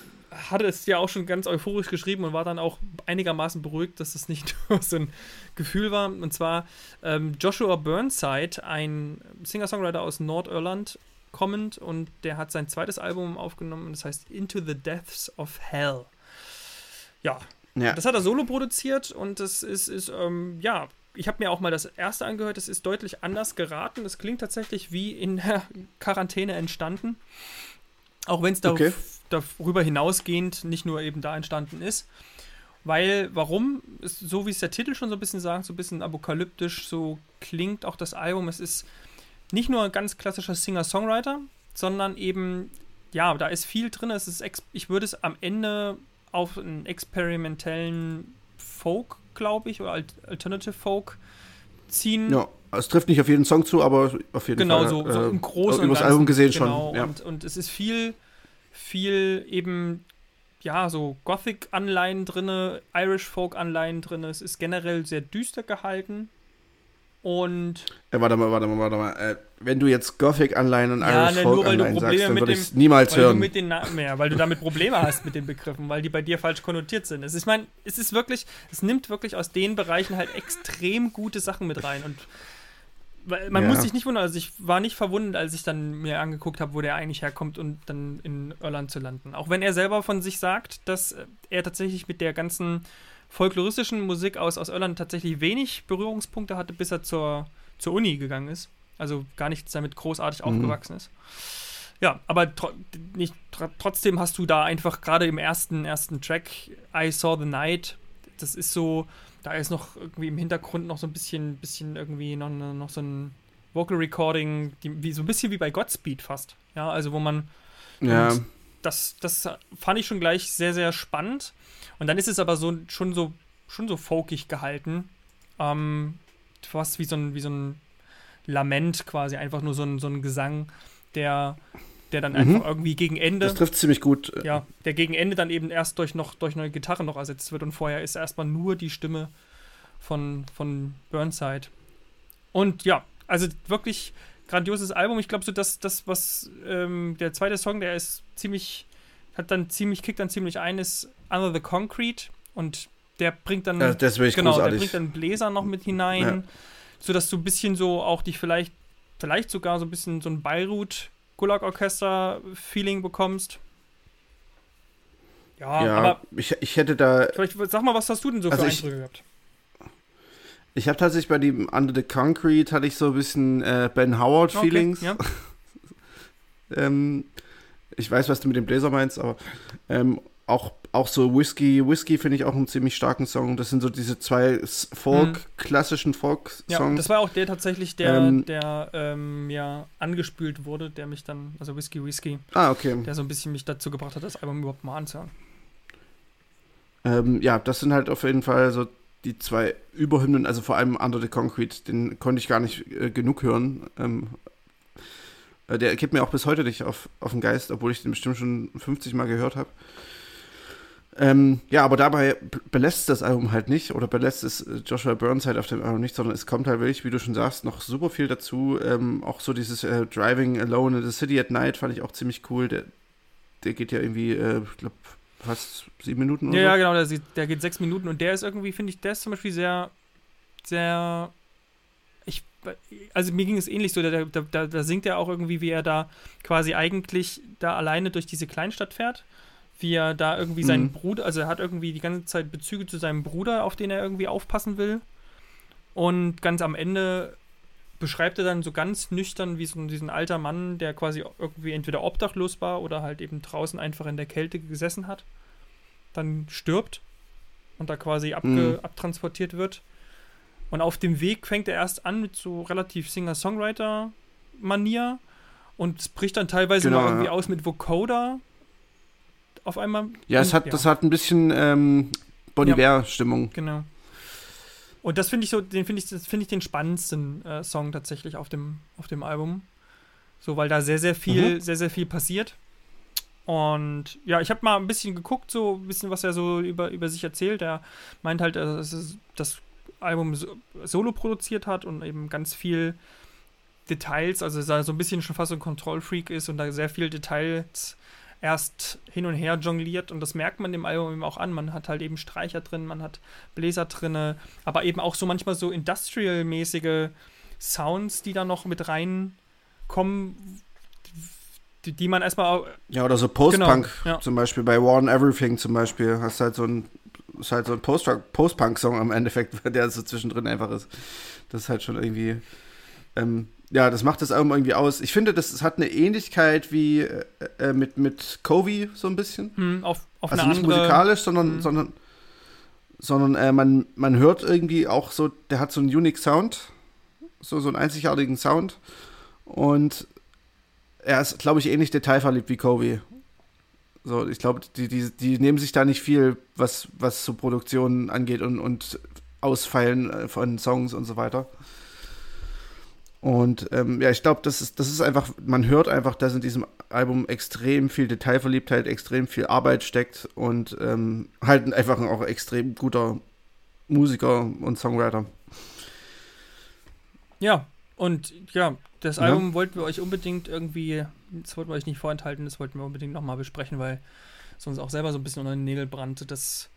hatte es ja auch schon ganz euphorisch geschrieben und war dann auch einigermaßen beruhigt, dass das nicht *laughs* nur so ein Gefühl war. Und zwar ähm, Joshua Burnside, ein Singer-Songwriter aus Nordirland, kommend und der hat sein zweites Album aufgenommen, das heißt Into the Depths of Hell. Ja, ja. das hat er solo produziert und das ist, ist ähm, ja, ich habe mir auch mal das erste angehört, das ist deutlich anders geraten. Das klingt tatsächlich wie in der *laughs* Quarantäne entstanden. Auch wenn es da okay. darüber hinausgehend nicht nur eben da entstanden ist. Weil, warum? Ist, so wie es der Titel schon so ein bisschen sagt, so ein bisschen apokalyptisch, so klingt auch das Album. Es ist nicht nur ein ganz klassischer Singer-Songwriter, sondern eben, ja, da ist viel drin. Es ist ich würde es am Ende auf einen experimentellen Folk, glaube ich, oder Alternative Folk ziehen. Ja, es trifft nicht auf jeden Song zu, aber auf jeden genau, Fall. Genau, so, so, im Großen äh, und das Album gesehen genau, schon. Ja. Und, und es ist viel, viel eben, ja, so Gothic-Anleihen drin, Irish-Folk-Anleihen drin. Es ist generell sehr düster gehalten. Und. Äh, warte mal, warte mal, warte mal. Äh, wenn du jetzt Gothic-Anleihen und Ja, Irish ne, du Folk-Anleihen sagst, dann würde ich es niemals hören. mit den Na ja, weil du damit Probleme hast mit den Begriffen, weil die bei dir falsch konnotiert sind. Es ist, ich meine, es ist wirklich, es nimmt wirklich aus den Bereichen halt extrem gute Sachen mit rein. Und man Ja. muss sich nicht wundern, also ich war nicht verwundert, als ich dann mir angeguckt habe, wo der eigentlich herkommt und dann in Irland zu landen. Auch wenn er selber von sich sagt, dass er tatsächlich mit der ganzen folkloristischen Musik aus, aus Irland tatsächlich wenig Berührungspunkte hatte, bis er zur, zur Uni gegangen ist. Also gar nichts damit großartig Mhm. aufgewachsen ist. Ja, aber tro nicht, tr trotzdem hast du da einfach gerade im ersten, ersten Track, I Saw the Night, das ist so, da ist noch irgendwie im Hintergrund noch so ein bisschen, bisschen irgendwie noch, noch so ein Vocal Recording, die, wie, so ein bisschen wie bei Godspeed fast. Ja, also wo man ja, und das, das fand ich schon gleich sehr, sehr spannend. Und dann ist es aber so schon so, schon so folkig gehalten. Ähm, fast wie so ein, wie so ein Lament quasi, einfach nur so ein, so ein Gesang, der, der dann Mhm. einfach irgendwie gegen Ende, das trifft ziemlich gut. ja, der gegen Ende dann eben erst durch noch durch neue Gitarre noch ersetzt wird und vorher ist erstmal nur die Stimme von, von Burnside. Und ja, also wirklich grandioses Album. Ich glaube so, dass das, was ähm, der zweite Song, der ist ziemlich, hat dann ziemlich, kickt dann ziemlich ein, ist Under the Concrete und der bringt dann Ja, das ich genau, der großartig. bringt dann Bläser noch mit hinein, Ja. sodass du ein bisschen so auch dich vielleicht, vielleicht sogar so ein bisschen so ein Beirut Gulag Orchester Feeling bekommst. Ja, ja, aber ich, ich hätte da, vielleicht sag mal, was hast du denn so Also für ich- Eindrücke gehabt? Ich habe tatsächlich bei dem Under the Concrete hatte ich so ein bisschen äh, Ben Howard Okay, Feelings. ja. *laughs* Ähm, ich weiß, was du mit dem Bläser meinst, aber ähm, auch, auch so Whiskey, Whiskey finde ich auch einen ziemlich starken Song. Das sind so diese zwei Folk, klassischen Ja, Folk-Songs. das war auch der tatsächlich, der, Ähm, der ähm, ja angespült wurde, der mich dann, also Whisky Whisky, ah, okay. der so ein bisschen mich dazu gebracht hat, das Album überhaupt mal anzuhören. Ähm, ja, das sind halt auf jeden Fall so die zwei Überhymnen, also vor allem Under the Concrete, den konnte ich gar nicht äh, genug hören. Ähm, äh, der geht mir auch bis heute nicht auf, auf den Geist, obwohl ich den bestimmt schon 50 Mal gehört habe. Ähm, ja, aber dabei belässt das Album halt nicht oder belässt es äh, Joshua Burnside auf dem Album nicht, sondern es kommt halt wirklich, wie du schon sagst, noch super viel dazu. Ähm, auch so dieses äh, Driving Alone in the City at Night fand ich auch ziemlich cool. Der, der geht ja irgendwie, äh, ich glaube, fast sieben Minuten oder Ja, so. ja, genau, der, der geht sechs Minuten und der ist irgendwie, finde ich, der ist zum Beispiel sehr, sehr. Ich, also mir ging es ähnlich so, da, da, da, da singt er auch irgendwie, wie er da quasi eigentlich da alleine durch diese Kleinstadt fährt. Wie er da irgendwie seinen Mhm. Bruder, also er hat irgendwie die ganze Zeit Bezüge zu seinem Bruder, auf den er irgendwie aufpassen will. Und ganz am Ende beschreibt er dann so ganz nüchtern, wie so diesen alter Mann, der quasi irgendwie entweder obdachlos war oder halt eben draußen einfach in der Kälte gesessen hat, dann stirbt und da quasi Mhm. abtransportiert wird. Und auf dem Weg fängt er erst an mit so relativ Singer-Songwriter-Manier und es bricht dann teilweise Genau, mal irgendwie ja. aus mit Vocoder auf einmal. Ja, es Und- hat, das hat ein bisschen ähm, Bon Ja. Iver-Stimmung. Genau. Und das finde ich so, den finde ich, finde ich den spannendsten äh, Song tatsächlich auf dem, auf dem Album. So, weil da sehr, sehr viel, Mhm. sehr, sehr viel passiert. Und ja, ich habe mal ein bisschen geguckt, so ein bisschen, was er so über, über sich erzählt. Er meint halt, äh, dass es das Album so, solo produziert hat und eben ganz viel Details, also er so ein bisschen schon fast so ein Kontrollfreak ist und da sehr viel Details erst hin und her jongliert und das merkt man dem Album eben auch an. Man hat halt eben Streicher drin, man hat Bläser drinne, aber eben auch so manchmal so industrial-mäßige Sounds, die da noch mit reinkommen, die, die man erstmal Ja, oder so Post-Punk. Genau, ja. Zum Beispiel bei War on Everything zum Beispiel. Hast halt so ein, ist halt so ein Post- Post-Punk-Song am Endeffekt, *laughs* der so zwischendrin einfach ist. Das ist halt schon irgendwie. Ähm, ja, das macht das Album irgendwie aus. Ich finde, das, es hat eine Ähnlichkeit wie äh, äh, mit, mit Covey so ein bisschen. hm, auf, auf Also nicht andere. musikalisch, sondern, Mhm. sondern, sondern äh, man, man hört irgendwie auch so, der hat so einen unique Sound, so, so einen einzigartigen Sound. Und er ist, glaube ich, ähnlich detailverliebt wie Covey. So, ich glaube, die, die, die nehmen sich da nicht viel, was, was so Produktionen angeht und, und Ausfeilen äh, von Songs und so weiter. Und ähm, ja, ich glaube, das ist, das ist einfach, man hört einfach, dass in diesem Album extrem viel Detailverliebtheit, extrem viel Arbeit steckt und ähm, halt einfach ein auch extrem guter Musiker und Songwriter. Ja, Und ja, das ja. Album wollten wir euch unbedingt irgendwie, das wollten wir euch nicht vorenthalten, das wollten wir unbedingt nochmal besprechen, weil es uns auch selber so ein bisschen unter den Nägeln brannte, dass,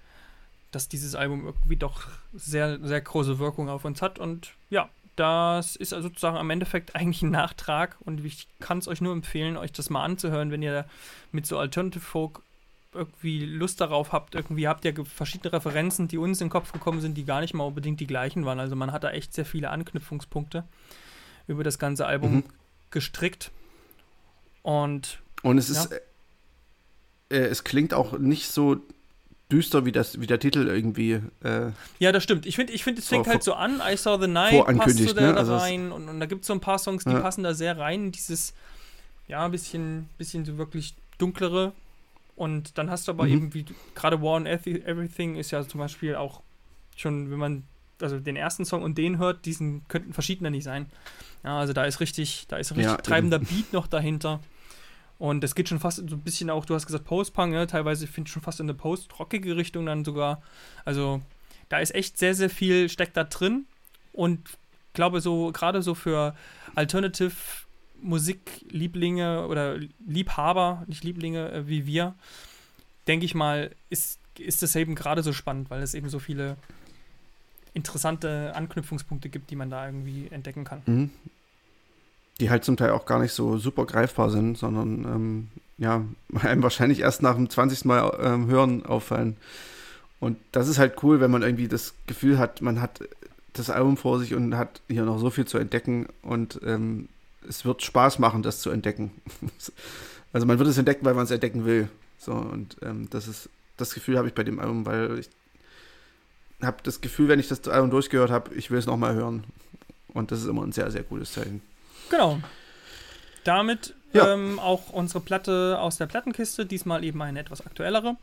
dass dieses Album irgendwie doch sehr, sehr große Wirkung auf uns hat. Und ja, das ist also sozusagen am Endeffekt eigentlich ein Nachtrag und ich kann es euch nur empfehlen, euch das mal anzuhören, wenn ihr mit so Alternative Folk irgendwie Lust darauf habt. Irgendwie habt ihr verschiedene Referenzen, die uns in den Kopf gekommen sind, die gar nicht mal unbedingt die gleichen waren. Also man hat da echt sehr viele Anknüpfungspunkte über das ganze Album mhm. gestrickt. Und, und es ja. ist, äh, es klingt auch nicht so düster wie, das, wie der Titel irgendwie. Äh, ja, das stimmt. Ich finde, ich find, es fängt halt so an. I Saw the Night passt so da, ne? also rein. Und, und, da gibt es so ein paar Songs, die ja. passen da sehr rein. Dieses, ja, ein bisschen, bisschen so wirklich dunklere. Und dann hast du aber mhm. eben, wie gerade War on Everything ist ja zum Beispiel auch schon, wenn man also den ersten Song und den hört, diesen könnten verschiedene nicht sein. Ja, also da ist richtig, da ist richtig ja, treibender eben. Beat noch dahinter. Und das geht schon fast so ein bisschen auch, du hast gesagt Post-Punk, ja, teilweise finde ich schon fast in eine post-rockige Richtung dann sogar. Also da ist echt sehr, sehr viel steckt da drin. Und glaube so, gerade so für Alternative Musiklieblinge oder Liebhaber, nicht Lieblinge äh, wie wir, denke ich mal, ist, ist das eben gerade so spannend, weil es eben so viele interessante Anknüpfungspunkte gibt, die man da irgendwie entdecken kann. Mhm. Die halt zum Teil auch gar nicht so super greifbar sind, sondern ähm, ja, *laughs* einem wahrscheinlich erst nach dem 20. Mal ähm, hören auffallen. Und das ist halt cool, wenn man irgendwie das Gefühl hat, man hat das Album vor sich und hat hier noch so viel zu entdecken und ähm, es wird Spaß machen, das zu entdecken. *laughs* also man wird es entdecken, weil man es entdecken will. So, und ähm, das ist, das Gefühl habe ich bei dem Album, weil ich habe das Gefühl, wenn ich das Album durchgehört habe, ich will es nochmal hören. Und das ist immer ein sehr, sehr gutes Zeichen. Genau. Damit ja. ähm, auch unsere Platte aus der Plattenkiste, diesmal eben eine etwas aktuellere.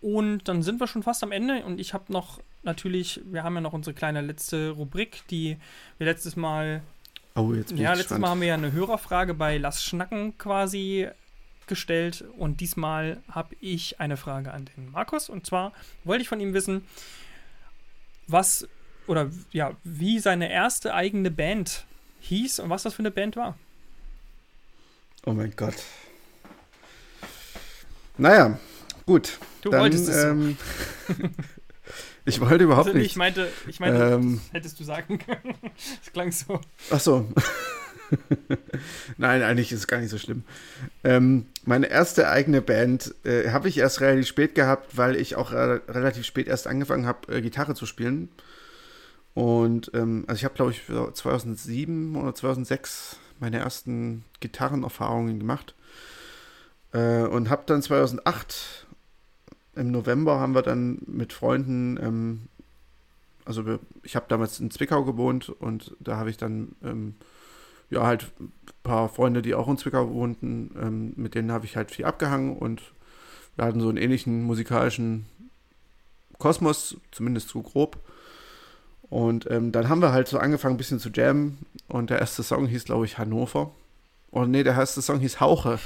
Und dann sind wir schon fast am Ende. Und ich habe noch natürlich, wir haben ja noch unsere kleine letzte Rubrik, die wir letztes Mal. Oh, jetzt bin ja, letztes gespannt. Mal haben wir ja eine Hörerfrage bei Lass Schnacken quasi gestellt. Und diesmal habe ich eine Frage an den Markus. Und zwar wollte ich von ihm wissen, was oder ja, wie seine erste eigene Band hieß und was das für eine Band war. Oh mein Gott. Naja, gut. Du dann, wolltest es. Ähm, *laughs* ich wollte überhaupt also, nicht. Ich meinte, ich meinte ähm, hättest du sagen können. *laughs* Das klang so. Ach so. *laughs* Nein, eigentlich ist es gar nicht so schlimm. Ähm, meine erste eigene Band äh, habe ich erst relativ spät gehabt, weil ich auch re relativ spät erst angefangen habe, äh, Gitarre zu spielen. Und ähm, also ich habe, glaube ich, 2007 oder 2006 meine ersten Gitarrenerfahrungen gemacht. Äh, und habe dann 2008 im November haben wir dann mit Freunden, ähm, also wir, ich habe damals in Zwickau gewohnt und da habe ich dann ähm, ja, halt ein paar Freunde, die auch in Zwickau wohnten, ähm, mit denen habe ich halt viel abgehangen und wir hatten so einen ähnlichen musikalischen Kosmos, zumindest so grob. Und ähm, dann haben wir halt so angefangen, ein bisschen zu jammen. Und der erste Song hieß, glaube ich, Hannover. Und oh, nee, der erste Song hieß Hauche.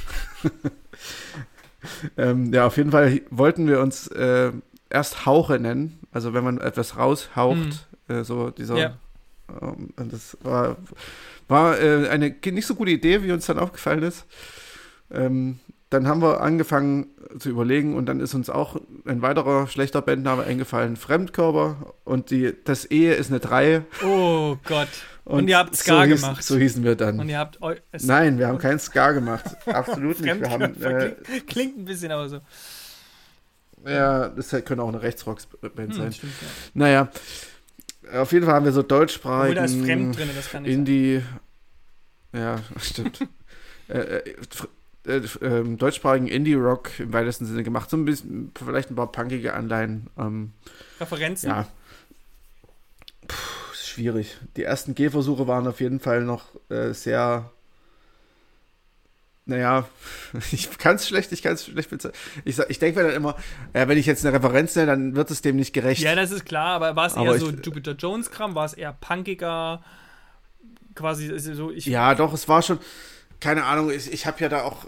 *laughs* ähm, ja, auf jeden Fall wollten wir uns äh, erst Hauche nennen. Also wenn man etwas raushaucht, mhm. äh, so dieser. Ja. Ähm, das war war äh, eine nicht so gute Idee, wie uns dann aufgefallen ist. Ähm, dann haben wir angefangen zu überlegen und dann ist uns auch ein weiterer schlechter Bandname eingefallen, Fremdkörper. Und die, das Ehe ist eine 3. Oh Gott. Und, und ihr habt Ska so hieß, gemacht. So hießen wir dann. Und ihr habt Nein, wir haben kein Ska gemacht. *laughs* Absolut nicht. Wir haben, äh, klingt, klingt, ein bisschen aber so. Ja, das könnte auch eine Rechtsrock-Band hm, sein. Stimmt, ja. Naja, auf jeden Fall haben wir so deutschsprachigen. Oder ist fremd drin, das kann nicht Indie. Sein. Ja, *laughs* stimmt. äh, äh, äh, äh, deutschsprachigen Indie-Rock im weitesten Sinne gemacht. So ein bisschen, vielleicht ein paar punkige Anleihen. Ähm, Referenzen? Ja. Puh, schwierig. Die ersten Gehversuche waren auf jeden Fall noch äh, sehr naja, *laughs* ich kann es schlecht, ich kann es schlecht bezeichnen. Ich, ich denke mir dann immer, wenn ich jetzt eine Referenz nenne, dann wird es dem nicht gerecht. Ja, das ist klar, aber war es eher so Jupiter Jones-Kram? War es eher punkiger? Quasi so, ich. Ja, doch, es war schon, keine Ahnung, ich, ich habe ja da auch,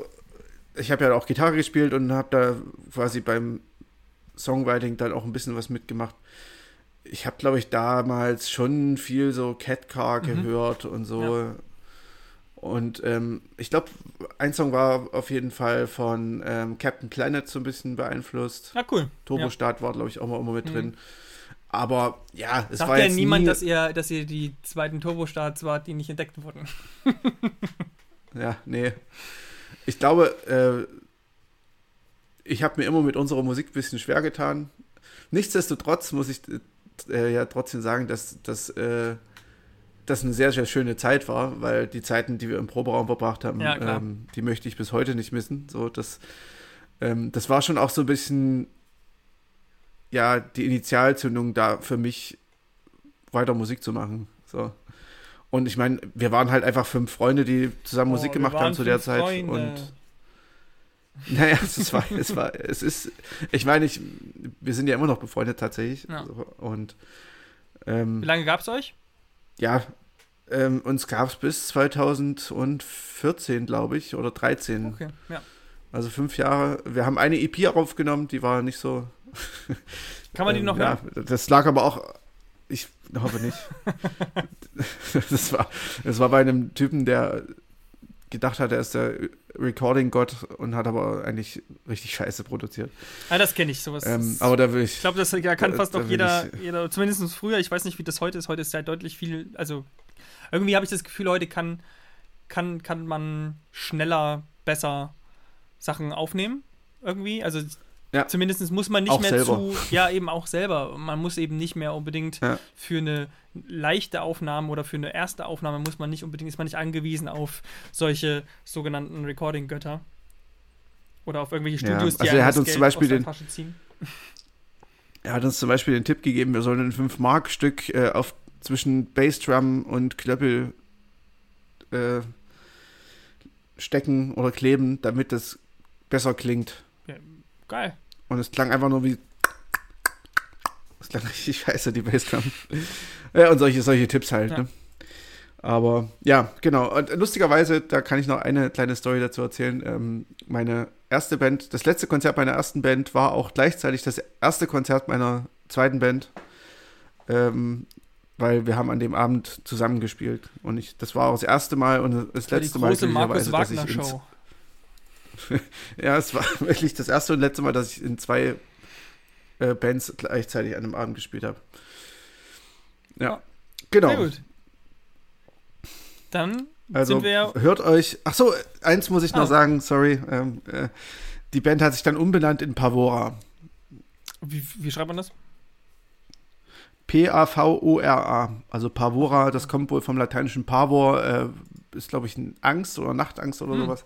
ich habe ja auch Gitarre gespielt und habe da quasi beim Songwriting dann auch ein bisschen was mitgemacht. ich habe, glaube ich, damals schon viel so Cat Car Mhm. gehört und so. Ja. Und ähm, ich glaube, ein Song war auf jeden Fall von ähm, Captain Planet so ein bisschen beeinflusst. Na cool. Ja. Turbostart war, glaube ich, auch mal immer mit Mhm. drin. Aber ja, es Sagt war ja jetzt niemand, nie, dass ihr, dass ihr die zweiten Turbostarts wart, die nicht entdeckt wurden. *laughs* Ja, nee. Ich glaube, äh, ich habe mir immer mit unserer Musik ein bisschen schwer getan. Nichtsdestotrotz muss ich äh, ja trotzdem sagen, dass, dass äh, das eine sehr, sehr schöne Zeit war, weil die Zeiten, die wir im Proberaum verbracht haben, Ja, ähm, die möchte ich bis heute nicht missen. So, das, ähm, das war schon auch so ein bisschen, ja, die Initialzündung da für mich, weiter Musik zu machen. So. Und ich meine, wir waren halt einfach fünf Freunde, die zusammen Musik Oh, gemacht haben zu der Zeit. Freunde. Und naja, es war, es war, es ist, ich meine, ich, wir sind ja immer noch befreundet tatsächlich. Ja. So, Und ähm, Wie lange gab's euch? ja, ähm, uns gab es bis 2014, glaube ich, oder 13. Okay, ja. Also fünf Jahre. Wir haben eine EP aufgenommen, die war nicht so. Kann man die ähm, noch *laughs* ja, hören? Das lag aber auch. Ich hoffe nicht. *laughs* das, war, das war bei einem Typen, der gedacht hat, er ist der Recording-Gott und hat aber eigentlich richtig scheiße produziert. Ah, das kenne ich, sowas. Ähm, aber da will ich. ich glaube, das ja, kann da- fast noch will jeder, ich- jeder, zumindest früher, ich weiß nicht, wie das heute ist. Heute ist ja deutlich viel, also irgendwie habe ich das Gefühl, heute kann, kann, kann man schneller, besser Sachen aufnehmen. Irgendwie. Also Ja. zumindest muss man nicht Auch mehr selber. zu, ja, eben auch selber. Man muss eben nicht mehr unbedingt Ja. für eine leichte Aufnahme oder für eine erste Aufnahme muss man nicht unbedingt, ist man nicht angewiesen auf solche sogenannten Recording-Götter. Oder auf irgendwelche Ja, Studios, die also einem er hat uns Geld zum Beispiel den- Tasche ziehen. Er hat uns zum Beispiel den Tipp gegeben, wir sollen ein 5-Mark-Stück äh, auf zwischen Bassdrum und Klöppel äh, stecken oder kleben, damit das besser klingt. Geil. Und es klang einfach nur wie. Es klang *laughs* richtig scheiße, die Bassdrum. ja, und solche, solche Tipps halt, Ja. ne? Aber ja, genau. Und lustigerweise, da kann ich noch eine kleine Story dazu erzählen. Ähm, meine erste Band, das letzte Konzert meiner ersten Band war auch gleichzeitig das erste Konzert meiner zweiten Band. Ähm, weil wir haben an dem Abend zusammengespielt. Und ich, das war auch das erste Mal und das Die letzte Mal große Markus glücklicherweise, dass ich Wagner Show. *laughs* ja, es war *laughs* wirklich das erste und letzte Mal, dass ich in zwei äh, Bands gleichzeitig an einem Abend gespielt habe. Ja, Ja. genau. Sehr gut. Dann Also sind wir ja. hört euch. Ach so, eins muss ich noch Ah. sagen. Sorry. Ähm, äh, die Band hat sich dann umbenannt in Pavora. Wie, wie schreibt man das? P-A-V-O-R-A. Also Pavora, das kommt wohl vom lateinischen Pavor. Äh, ist, glaube ich, Angst oder Nachtangst oder Hm. sowas.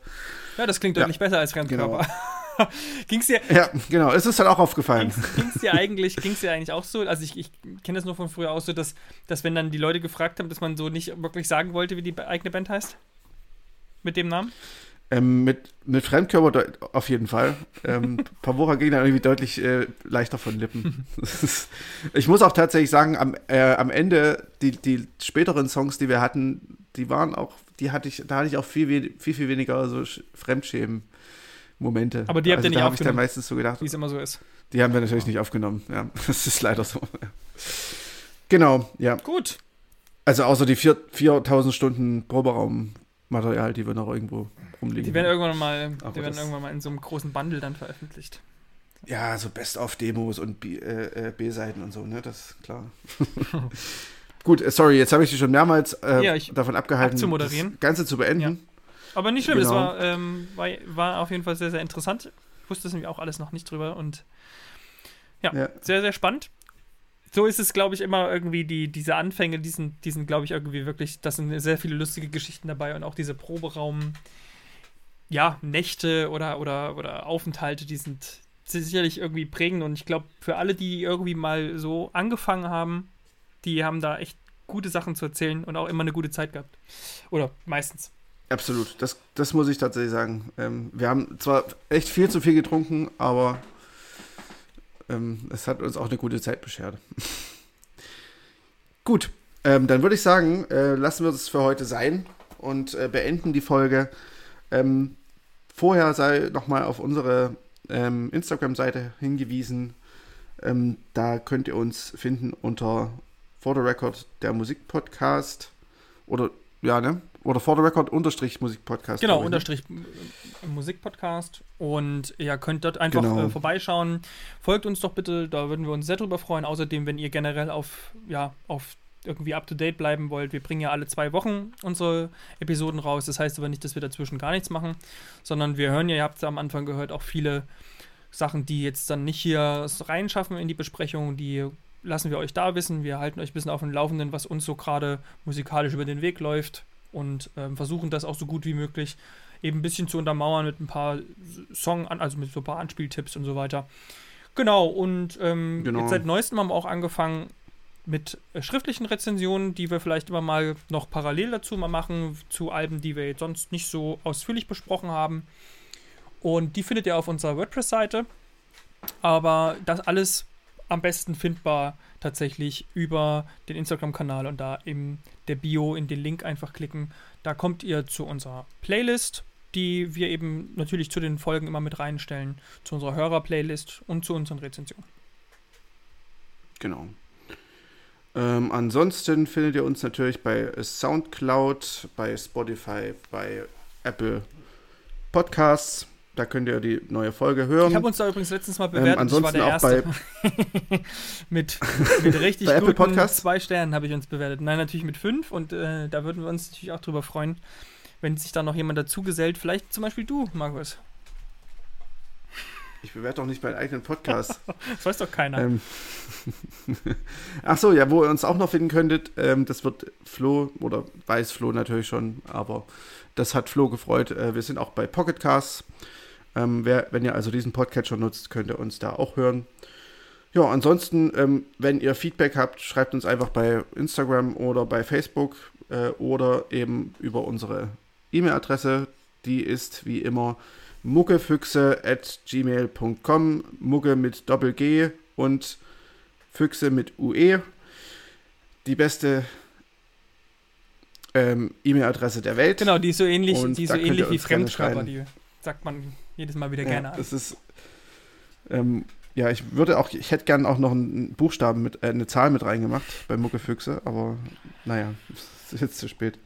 Ja, das klingt Ja. deutlich besser als Fremdkörper. *laughs* ging's dir, Ja, genau. Es ist dann auch aufgefallen. ging's, ging's dir eigentlich, ging's dir eigentlich auch so? Also ich, ich kenne das nur von früher auch so, dass, dass wenn dann die Leute gefragt haben, dass man so nicht wirklich sagen wollte, wie die eigene Band heißt? Mit dem Namen? Ähm, mit, mit Fremdkörper auf jeden Fall. Ähm, *laughs* Pavora ging dann irgendwie deutlich äh, leichter von Lippen. Ist- *laughs* ich muss auch tatsächlich sagen, am, äh, am Ende, die, die späteren Songs, die wir hatten, die waren auch, die hatte ich, da hatte ich auch viel, viel, viel weniger so Sch- Fremdschämen-Momente. Aber die habt ihr also, nicht da habe ich dann aufgenommen? meistens so gedacht, Wie es immer so ist. die haben wir natürlich nicht aufgenommen. Ja, *laughs* das ist leider so. Genau, ja. Gut. Also außer die vier- 4000 Stunden Proberaummaterial, die wir noch irgendwo rumliegen. Die werden irgendwann mal, Aber die werden irgendwann mal in so einem großen Bundle dann veröffentlicht. Ja, so Best-of-Demos und äh, äh, B-Seiten und so, ne? Das ist klar. *laughs* *laughs* Gut, äh, sorry, jetzt habe ich dich schon mehrmals äh, Ja, davon abgehalten, das Ganze zu beenden. Ja. Aber nicht schlimm, das Genau. war, ähm, war, war auf jeden Fall sehr, sehr interessant. Ich wusste es nämlich auch alles noch nicht drüber und ja, Ja. sehr, sehr spannend. So ist es, glaube ich, immer irgendwie, die, diese Anfänge, die sind, die sind glaube ich, irgendwie wirklich, das sind sehr viele lustige Geschichten dabei und auch diese Proberaum, ja, Nächte oder, oder, oder Aufenthalte, die sind sicherlich irgendwie prägend und ich glaube, für alle, die irgendwie mal so angefangen haben, die haben da echt gute Sachen zu erzählen und auch immer eine gute Zeit gehabt. Oder meistens. Absolut, das, das muss ich tatsächlich sagen. Ähm, wir haben zwar echt viel zu viel getrunken, aber ähm, es hat uns auch eine gute Zeit beschert. *laughs* Gut, ähm, dann würde ich sagen, äh, lassen wir das für heute sein und äh, beenden die Folge. Ähm, vorher sei nochmal auf unsere ähm, Instagram-Seite hingewiesen. Ähm, da könnt ihr uns finden unter For the Record der Musikpodcast oder ja, ne? Oder For the Record unterstrich Musikpodcast. Genau, unterstrich Musikpodcast. Und ihr könnt dort einfach Genau. äh, vorbeischauen. Folgt uns doch bitte, da würden wir uns sehr drüber freuen. Außerdem, wenn ihr generell auf, ja, auf irgendwie up to date bleiben wollt. Wir bringen ja alle zwei Wochen unsere Episoden raus. Das heißt aber nicht, dass wir dazwischen gar nichts machen, sondern wir hören ja, ihr habt es am Anfang gehört, auch viele Sachen, die jetzt dann nicht hier reinschaffen in die Besprechung, die lassen wir euch da wissen. Wir halten euch ein bisschen auf dem Laufenden, was uns so gerade musikalisch über den Weg läuft und ähm, versuchen das auch so gut wie möglich eben ein bisschen zu untermauern mit ein paar Song, also mit so ein paar Anspieltipps und so weiter. Genau, und ähm, Genau. jetzt seit neuestem haben wir auch angefangen mit äh, schriftlichen Rezensionen, die wir vielleicht immer mal noch parallel dazu mal machen, zu Alben, die wir jetzt sonst nicht so ausführlich besprochen haben. Und die findet ihr auf unserer WordPress-Seite. Aber das alles am besten findbar tatsächlich über den Instagram-Kanal und da in der Bio in den Link einfach klicken. Da kommt ihr zu unserer Playlist, die wir eben natürlich zu den Folgen immer mit reinstellen, zu unserer Hörer-Playlist und zu unseren Rezensionen. Genau. Ähm, ansonsten findet ihr uns natürlich bei Soundcloud, bei Spotify, bei Apple Podcasts. Da könnt ihr die neue Folge hören. Ich habe uns da übrigens letztens mal bewertet. Ähm, ich war ansonsten der auch Erste. bei, *laughs* mit, mit richtig Bei guten Podcasts? zwei Sternen habe ich uns bewertet. Nein, natürlich mit fünf und äh, da würden wir uns natürlich auch drüber freuen, wenn sich da noch jemand dazu gesellt. Vielleicht zum Beispiel du, Markus. ich bewerte doch nicht meinen eigenen Podcast. *laughs* Das weiß doch keiner. ähm, *laughs* Ach so, ja, wo ihr uns auch noch finden könntet, ähm, das wird Flo, oder weiß Flo natürlich schon, aber das hat Flo gefreut. Äh, wir sind auch bei Pocket Casts. Ähm, wer, wenn ihr also diesen Podcast schon nutzt, könnt ihr uns da auch hören. Ja, ansonsten, ähm, wenn ihr Feedback habt, schreibt uns einfach bei Instagram oder bei Facebook äh, oder eben über unsere E-Mail-Adresse. Die ist wie immer muggefüchse at gmail.com. Mugge mit Doppel-G und Füchse mit UE. Die beste ähm, E-Mail-Adresse der Welt. genau, die ist so ähnlich, Und die so ähnlich wie Fremdkörper. schreiben. Die sagt man jedes Mal wieder Ja, gerne an. das ist. Ähm, ja, ich würde auch, ich hätte gern auch noch einen Buchstaben mit, äh, eine Zahl mit reingemacht bei Muckefüchse, aber naja, *laughs* es ist jetzt zu spät.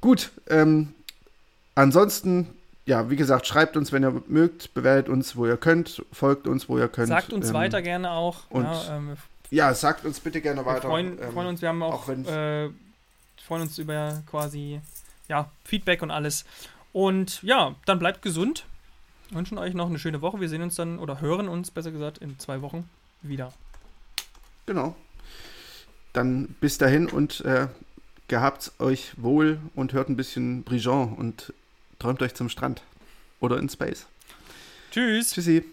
Gut, ähm, ansonsten, ja, wie gesagt, schreibt uns, wenn ihr mögt, bewertet uns, wo ihr könnt, folgt uns, wo ihr könnt. Sagt uns ähm, weiter gerne auch. und ja, ähm, Ja, sagt uns bitte gerne wir weiter. freuen, ähm, freuen uns, wir haben auch, auch äh, freuen uns über quasi ja, Feedback und alles. Und ja, dann bleibt gesund. Wünschen euch noch eine schöne Woche. Wir sehen uns dann oder hören uns besser gesagt in zwei Wochen wieder. Genau. Dann bis dahin und äh, gehabt's euch wohl und hört ein bisschen Brigion und träumt euch zum Strand oder in Space. Tschüss. Tschüssi.